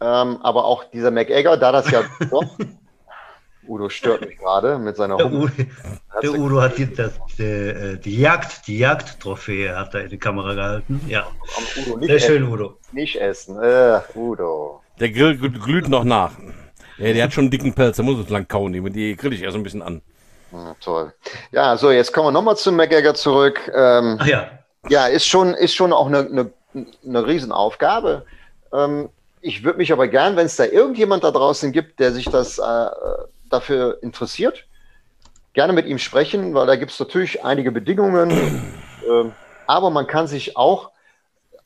S3: Ähm, aber auch dieser MacEgger, da das ja doch Udo stört mich gerade mit seiner
S1: der, Udo, der Udo hat die, das, die, äh, die Jagd, die Jagdtrophäe hat er in die Kamera gehalten. Ja.
S3: Sehr schön, essen. Udo. Nicht essen. Äh, Udo.
S2: Der Grill glüht noch nach. Ja, der hat schon einen dicken Pelz, der muss uns lang kauen. Die, die grill ich erst ein bisschen an.
S3: Ja, toll. Ja, so, jetzt kommen wir nochmal zum McGregor zurück. Ähm, Ach ja. Ja, ist schon, ist schon auch eine, eine, eine Riesenaufgabe. Ähm, ich würde mich aber gern, wenn es da irgendjemand da draußen gibt, der sich das äh, dafür interessiert, gerne mit ihm sprechen, weil da gibt es natürlich einige Bedingungen. äh, aber man kann sich auch,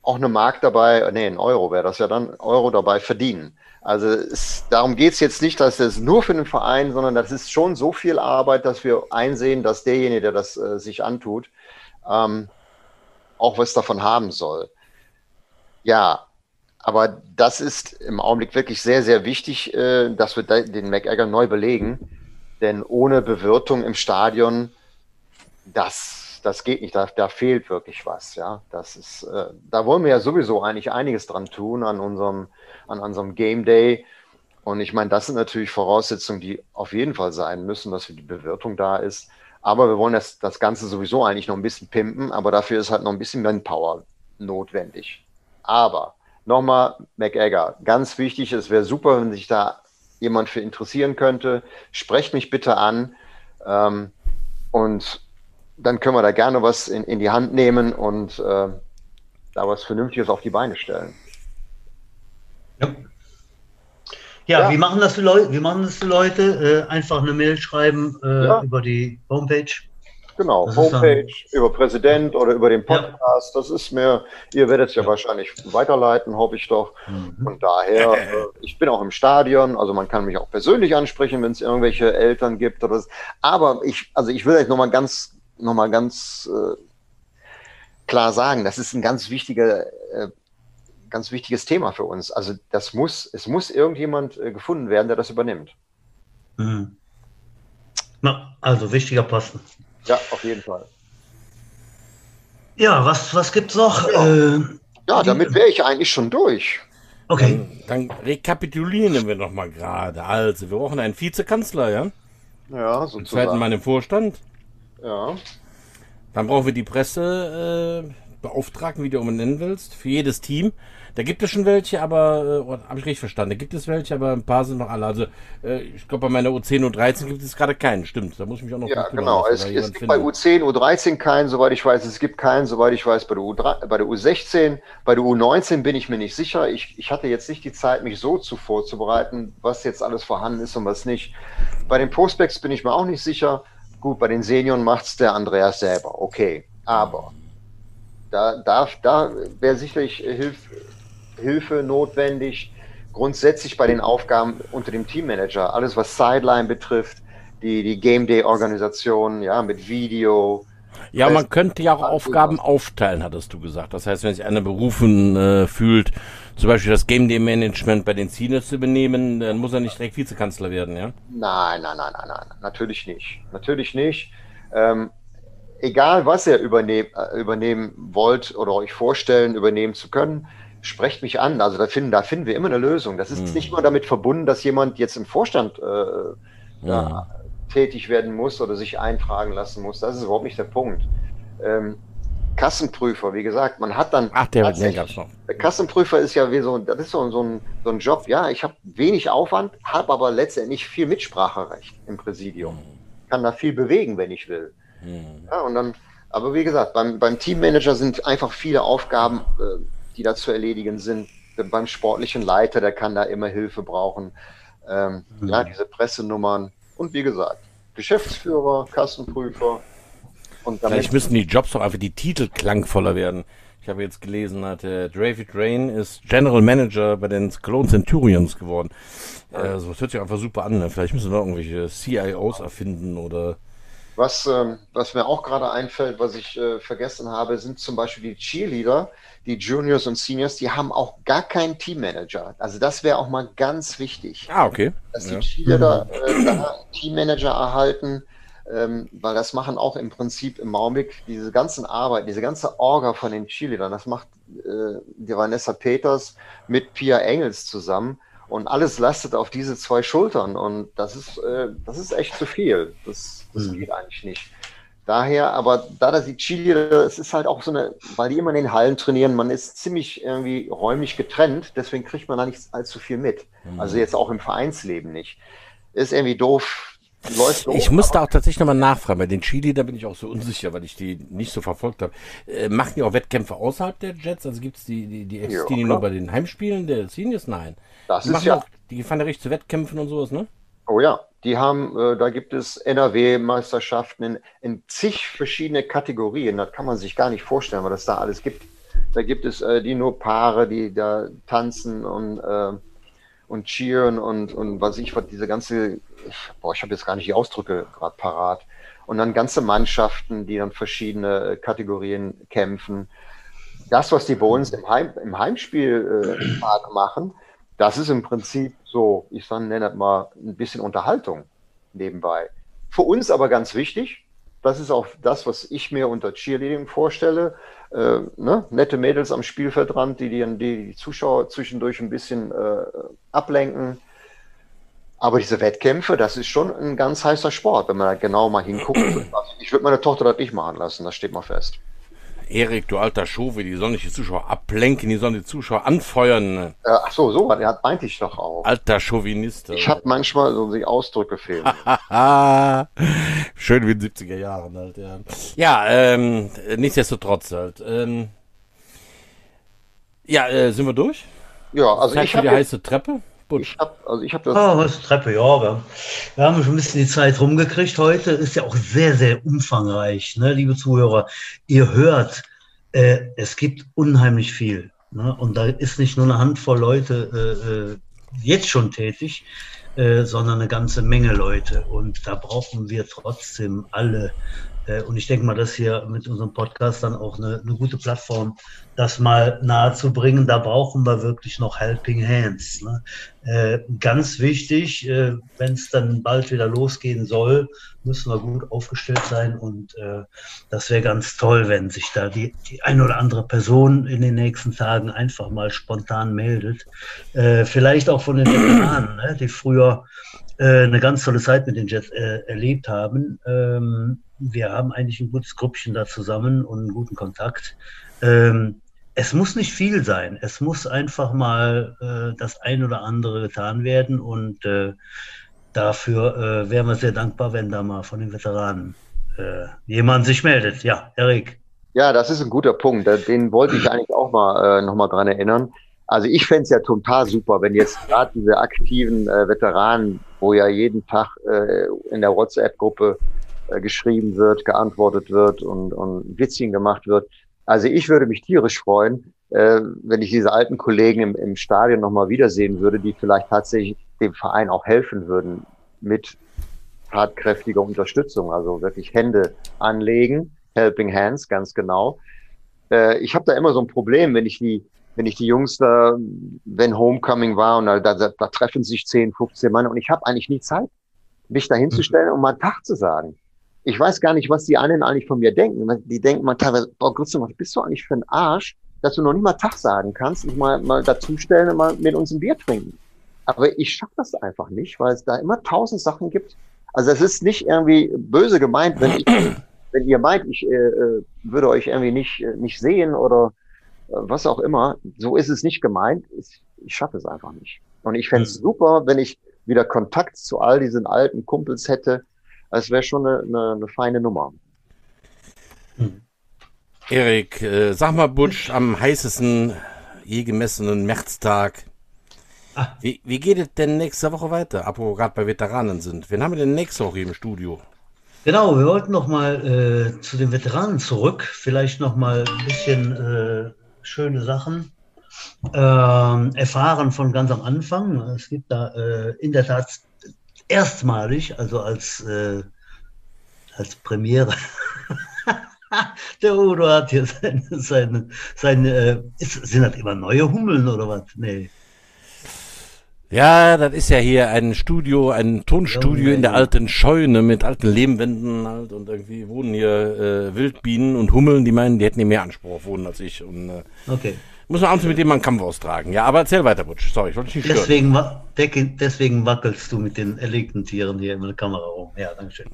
S3: auch eine Mark dabei, nee, ein Euro wäre das ja dann, Euro dabei verdienen. Also es, darum geht es jetzt nicht, dass es nur für den Verein, sondern das ist schon so viel Arbeit, dass wir einsehen, dass derjenige, der das äh, sich antut, ähm, auch was davon haben soll. Ja, aber das ist im Augenblick wirklich sehr, sehr wichtig, äh, dass wir den McEgger neu belegen. Denn ohne Bewirtung im Stadion, das, das geht nicht. Da, da fehlt wirklich was. Ja, das ist, äh, da wollen wir ja sowieso eigentlich einiges dran tun an unserem, an unserem Game Day. Und ich meine, das sind natürlich Voraussetzungen, die auf jeden Fall sein müssen, dass die Bewirtung da ist. Aber wir wollen das, das Ganze sowieso eigentlich noch ein bisschen pimpen, aber dafür ist halt noch ein bisschen Manpower notwendig. Aber nochmal MacEgger. Ganz wichtig, es wäre super, wenn sich da jemand für interessieren könnte. Sprecht mich bitte an ähm, und dann können wir da gerne was in, in die Hand nehmen und äh, da was Vernünftiges auf die Beine stellen.
S1: Ja. Ja, ja. wie machen das die Leute? Wie machen das die Leute? Äh, einfach eine Mail schreiben äh, ja. über die Homepage.
S3: Genau, das Homepage, über Präsident oder über den Podcast. Ja. Das ist mir, ihr werdet es ja, ja, wahrscheinlich weiterleiten, hoffe ich doch. Mhm. Von daher, äh, ich bin auch im Stadion, also man kann mich auch persönlich ansprechen, wenn es irgendwelche Eltern gibt. Oder so. Aber ich, also ich will euch nochmal ganz, noch mal ganz äh, klar sagen, das ist ein ganz wichtiger, äh, ganz wichtiges Thema für uns. Also das muss, es muss irgendjemand äh, gefunden werden, der das übernimmt.
S1: Mhm. Na, also wichtiger Posten.
S3: Ja, auf jeden Fall.
S1: Ja, was, was es noch?
S3: Ja, äh, ja damit wäre ich eigentlich schon durch.
S2: Okay. Dann, dann rekapitulieren wir noch mal gerade. Also, wir brauchen einen Vizekanzler, ja?
S3: Ja,
S2: sozusagen. Zweiten Mann im Vorstand.
S3: Ja.
S2: Dann brauchen wir die Pressebeauftragten, äh, wie du immer nennen willst, für jedes Team. Da gibt es schon welche, aber, äh, habe ich richtig verstanden, da gibt es welche, aber ein paar sind noch alle. Also, äh, ich glaube, bei meiner U10, U13 gibt es gerade keinen, stimmt. Da muss ich mich auch noch
S3: Ja, genau. Es, es gibt bei U10, U13 keinen, soweit ich weiß. Es gibt keinen, soweit ich weiß, bei der, U3, bei der U16. Bei der U19 bin ich mir nicht sicher. Ich, ich hatte jetzt nicht die Zeit, mich so zu vorzubereiten, was jetzt alles vorhanden ist und was nicht. Bei den Prospects bin ich mir auch nicht sicher. Gut, bei den Senioren macht es der Andreas selber. Okay. Aber da, da, da wäre sicherlich Hilfe Hilfe notwendig. Grundsätzlich bei den Aufgaben unter dem Teammanager, alles was Sideline betrifft, die, die Game Day-Organisation, ja, mit Video.
S2: Ja, man könnte ja auch Aufgaben aufteilen, hattest du gesagt. Das heißt, wenn sich einer berufen äh, fühlt, zum Beispiel das Game Day Management bei den Seniors zu übernehmen, dann muss er nicht direkt Vizekanzler werden, ja?
S3: Nein, nein, nein, nein, nein, natürlich nicht. Natürlich nicht. Ähm, egal was ihr übernehm, äh, übernehmen wollt oder euch vorstellen, übernehmen zu können, sprecht mich an. Also da finden, da finden wir immer eine Lösung. Das ist mhm. nicht immer damit verbunden, dass jemand jetzt im Vorstand äh, ja, tätig werden muss oder sich eintragen lassen muss. Das ist überhaupt nicht der Punkt. Ähm, Kassenprüfer, wie gesagt, man hat dann.
S2: Ach, der, der gab's noch.
S3: Kassenprüfer ist ja wie so, das ist so, so, ein, so ein Job. Ja, ich habe wenig Aufwand, habe aber letztendlich viel Mitspracherecht im Präsidium. Mhm. Kann da viel bewegen, wenn ich will. Mhm. Ja, und dann, aber wie gesagt, beim, beim Teammanager sind einfach viele Aufgaben, äh, die da zu erledigen sind. Beim sportlichen Leiter, der kann da immer Hilfe brauchen. Ähm, mhm. Ja, diese Pressenummern. Und wie gesagt, Geschäftsführer, Kassenprüfer.
S2: Und Vielleicht müssen die Jobs doch einfach die Titel klangvoller werden. Ich habe jetzt gelesen, hat äh, David Rain ist General Manager bei den Cologne Centurions geworden. Also, das hört sich einfach super an. Ne? Vielleicht müssen wir irgendwelche CIOs erfinden oder
S3: was, ähm, was mir auch gerade einfällt, was ich äh, vergessen habe, sind zum Beispiel die Cheerleader, die Juniors und Seniors, die haben auch gar keinen Teammanager. Also das wäre auch mal ganz wichtig.
S2: Ah, okay.
S3: Dass die ja. Cheerleader äh, da Teammanager erhalten, ähm, weil das machen auch im Prinzip im Augenblick diese ganzen Arbeit, diese ganze Orga von den Cheerleadern, das macht äh, die Vanessa Peters mit Pia Engels zusammen. Und alles lastet auf diese zwei Schultern. Und das ist, äh, das ist echt zu viel. Das, das mhm. geht eigentlich nicht. Daher, aber da das die Chili, es ist halt auch so eine, weil die immer in den Hallen trainieren, man ist ziemlich irgendwie räumlich getrennt, deswegen kriegt man da nicht allzu viel mit. Mhm. Also jetzt auch im Vereinsleben nicht. Ist irgendwie doof,
S2: Läuft ich muss da auch tatsächlich nochmal nachfragen. Bei den Chili, da bin ich auch so unsicher, weil ich die nicht so verfolgt habe. Äh, machen die auch Wettkämpfe außerhalb der Jets? Also gibt es die, die, die existieren ja, nur bei den Heimspielen der Seniors? Nein.
S3: Das die ist ja.
S2: Auch, die fahren ja richtig zu Wettkämpfen und sowas, ne?
S3: Oh ja, die haben, äh, da gibt es NRW-Meisterschaften in, in, zig verschiedene Kategorien. Das kann man sich gar nicht vorstellen, was das da alles gibt. Da gibt es äh, die nur Paare, die da tanzen und, äh, und cheeren und, und was ich, was diese ganze boah, ich habe jetzt gar nicht die Ausdrücke gerade parat. Und dann ganze Mannschaften, die dann verschiedene äh, Kategorien kämpfen. Das, was die bei uns im, Heim, im Heimspiel äh, machen, das ist im Prinzip so, ich nenne das mal ein bisschen Unterhaltung nebenbei. Für uns aber ganz wichtig, das ist auch das, was ich mir unter Cheerleading vorstelle. Äh, ne? Nette Mädels am Spielfeldrand, die die, die Zuschauer zwischendurch ein bisschen äh, ablenken aber diese Wettkämpfe, das ist schon ein ganz heißer Sport, wenn man da genau mal hinguckt. ich würde meine Tochter das nicht machen lassen, das steht mal fest.
S2: Erik, du alter Chauve, die sollen nicht die Zuschauer ablenken, die sollen die Zuschauer anfeuern.
S3: Ach so, so, der hat meinte ich doch auch.
S2: Alter Chauvinist.
S3: Ich habe manchmal so die Ausdrücke fehlen.
S2: Schön wie in den 70er Jahren halt, ja. Ja, ähm, nichtsdestotrotz halt. Ähm, ja, äh, sind wir durch?
S3: Ja, also
S2: Zeit ich habe die heiße Treppe.
S1: Ich habe also hab das. Oh, was Treppe, ja. Wir, wir haben schon ein bisschen die Zeit rumgekriegt heute. Ist ja auch sehr, sehr umfangreich, ne, liebe Zuhörer. Ihr hört, äh, es gibt unheimlich viel. Ne? Und da ist nicht nur eine Handvoll Leute äh, äh jetzt schon tätig, äh, sondern eine ganze Menge Leute. Und da brauchen wir trotzdem alle und ich denke mal, dass hier mit unserem Podcast dann auch eine, eine, gute Plattform, das mal nahe zu bringen. Da brauchen wir wirklich noch Helping Hands. Ne? Äh, ganz wichtig, äh, wenn es dann bald wieder losgehen soll, müssen wir gut aufgestellt sein. Und äh, das wäre ganz toll, wenn sich da die, die eine oder andere Person in den nächsten Tagen einfach mal spontan meldet. Äh, vielleicht auch von den Veteranen, ne? die früher äh, eine ganz tolle Zeit mit den Jets erlebt haben. Ähm, wir haben eigentlich ein gutes Gruppchen da zusammen und einen guten Kontakt. Ähm, es muss nicht viel sein. Es muss einfach mal äh, das ein oder andere getan werden und äh, dafür äh, wären wir sehr dankbar, wenn da mal von den Veteranen äh, jemand sich meldet. Ja, Erik.
S3: Ja, das ist ein guter Punkt. Den wollte ich eigentlich auch mal äh, nochmal dran erinnern. Also ich fände es ja total super, wenn jetzt gerade diese aktiven äh, Veteranen, wo ja jeden Tag äh, in der WhatsApp-Gruppe äh, geschrieben wird, geantwortet wird und, und Witzchen gemacht wird. Also ich würde mich tierisch freuen, äh, wenn ich diese alten Kollegen im, im Stadion nochmal wiedersehen würde, die vielleicht tatsächlich dem Verein auch helfen würden mit tatkräftiger Unterstützung, also wirklich Hände anlegen, Helping Hands, ganz genau. Äh, ich habe da immer so ein Problem, wenn ich die, wenn ich die Jungs da, wenn Homecoming war und da, da, da treffen sich 10, 15 Mann und ich habe eigentlich nie Zeit, mich da hinzustellen mhm. und mal Tag zu sagen. Ich weiß gar nicht, was die einen eigentlich von mir denken. Die denken mal teilweise, boah, Christian, was bist du eigentlich für ein Arsch, dass du noch nicht mal Tag sagen kannst, dich mal, mal dazustellen und mal mit uns ein Bier trinken. Aber ich schaffe das einfach nicht, weil es da immer tausend Sachen gibt. Also es ist nicht irgendwie böse gemeint, wenn, ich, wenn ihr meint, ich äh, äh würde euch irgendwie nicht, äh, nicht sehen oder äh, was auch immer. So ist es nicht gemeint. Ich, ich schaffe es einfach nicht. Und ich fände es mhm. super, wenn ich wieder Kontakt zu all diesen alten Kumpels hätte. Es wäre schon eine, eine, eine, feine Nummer.
S2: Mhm. Erik, äh, sag mal, Butsch, am heißesten je gemessenen Märztag, ah. wie, wie geht es denn nächste Woche weiter, ab wo wir gerade bei Veteranen sind? Wen haben wir denn nächste Woche hier im Studio?
S1: Genau, wir wollten noch mal äh, zu den Veteranen zurück, vielleicht noch mal ein bisschen äh, schöne Sachen äh, erfahren von ganz am Anfang. Es gibt da äh, in der Tat erstmalig, also als, äh, als Premiere, der Udo hat hier seine, seine, seine äh, ist, sind das immer neue Hummeln oder was? Nee.
S2: Ja, das ist ja hier ein Studio, ein Tonstudio ja, in der alten Scheune mit alten Lehmwänden halt und irgendwie wohnen hier äh, Wildbienen und Hummeln, die meinen, die hätten hier mehr Anspruch auf wohnen als ich. Und, äh,
S1: okay.
S2: Muss man abends mit dem mal einen Kampf austragen. Ja, aber erzähl weiter, Butsch. Sorry, ich wollte dich
S1: nicht deswegen, stören. Deswegen wackelst du mit den erlegten Tieren hier in der Kamera rum. Ja, danke schön.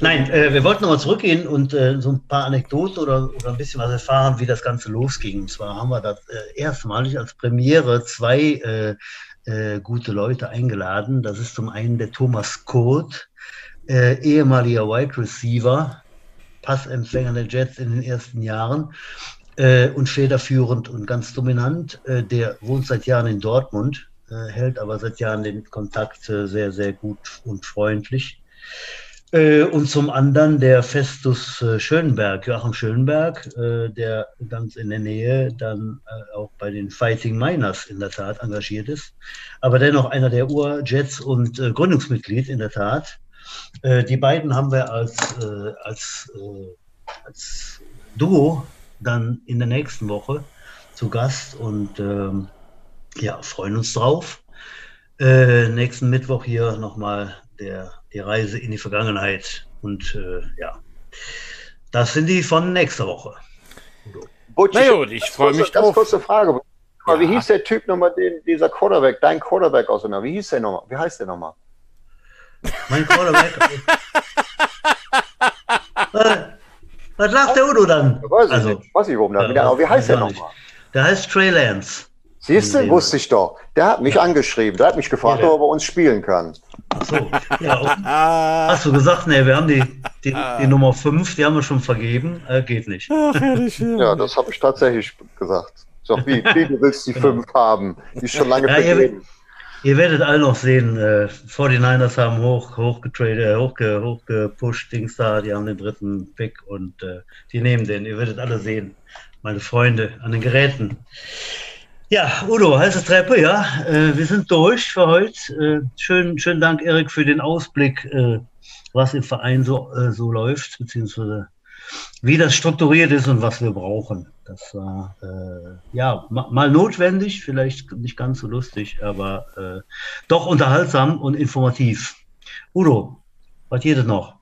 S1: Nein, äh, wir wollten nochmal zurückgehen und äh, so ein paar Anekdoten oder, oder ein bisschen was erfahren, wie das Ganze losging. Und zwar haben wir das äh, erstmalig als Premiere zwei äh, äh, gute Leute eingeladen. Das ist zum einen der Thomas Kurt, äh, ehemaliger Wide Receiver, Passempfänger der Jets in den ersten Jahren äh, und federführend und ganz dominant. Äh, der wohnt seit Jahren in Dortmund, äh, hält aber seit Jahren den Kontakt äh, sehr, sehr gut und freundlich. Äh, und zum anderen der Festus äh, Schönberg, Joachim Schönberg, der ganz in der Nähe dann auch bei den Fighting Miners in der Tat engagiert ist, aber dennoch einer der Ur-Jets und Gründungsmitglied in der Tat. die beiden haben wir als, als, als Duo dann in der nächsten Woche zu Gast und ähm, ja, freuen uns drauf. Äh, nächsten Mittwoch hier nochmal der, die Reise in die Vergangenheit. Und äh, ja, das sind die von nächster Woche.
S3: Butch, Na gut, ich freue mich drauf. Ganz kurze Frage. Ja. Wie hieß der Typ nochmal, den, dieser Quarterback, dein Quarterback aus dem Wie hieß der nochmal? Wie heißt der nochmal?
S1: Mein Quarterback. äh, was sagt der Udo dann?
S3: weiß ich also, nicht. Weiß ich warum. Ja, aber wie heißt der nochmal?
S1: Der heißt Trey Lance.
S3: Siehst du, wusste ich doch. Der hat mich ja. angeschrieben. Der hat mich gefragt, ja, ob er bei uns spielen kann.
S1: Ach so. Ja, hast du gesagt, nee, wir haben die, die, die Nummer 5, die haben wir schon vergeben. Äh, geht nicht. Ach,
S3: ja. das habe ich tatsächlich gesagt. So, wie, wie du willst die 5 genau. haben? Die ist schon lange vergeben.
S1: Ihr werdet alle noch sehen, äh, 49ers haben hoch, hochgetradet, äh, hochge, hochgepusht, Dings da, die haben den dritten Pick und äh, die nehmen den. Ihr werdet alle sehen, meine Freunde an den Geräten. Ja, Udo, heiße Treppe, ja. Äh, wir sind durch für heute. Äh, schönen, schönen Dank, Erik, für den Ausblick, äh, was im Verein so, äh, so läuft, beziehungsweise wie das strukturiert ist und was wir brauchen. Das war äh, ja mal notwendig, vielleicht nicht ganz so lustig, aber äh, doch unterhaltsam und informativ. Udo, was geht es noch?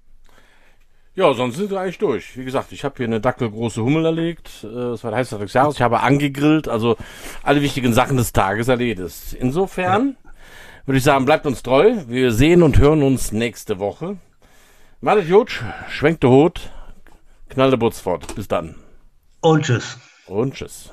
S2: Ja, sonst sind wir eigentlich durch. Wie gesagt, ich habe hier eine dackelgroße Hummel erlegt. Äh, das war der heiße des Jahres. Ich habe angegrillt, also alle wichtigen Sachen des Tages erledigt. Insofern ja. würde ich sagen, bleibt uns treu. Wir sehen und hören uns nächste Woche. Malet Jod, schwenkt der Hut, knallt der Butz fort. Bis dann.
S1: Und tschüss.
S2: Und tschüss.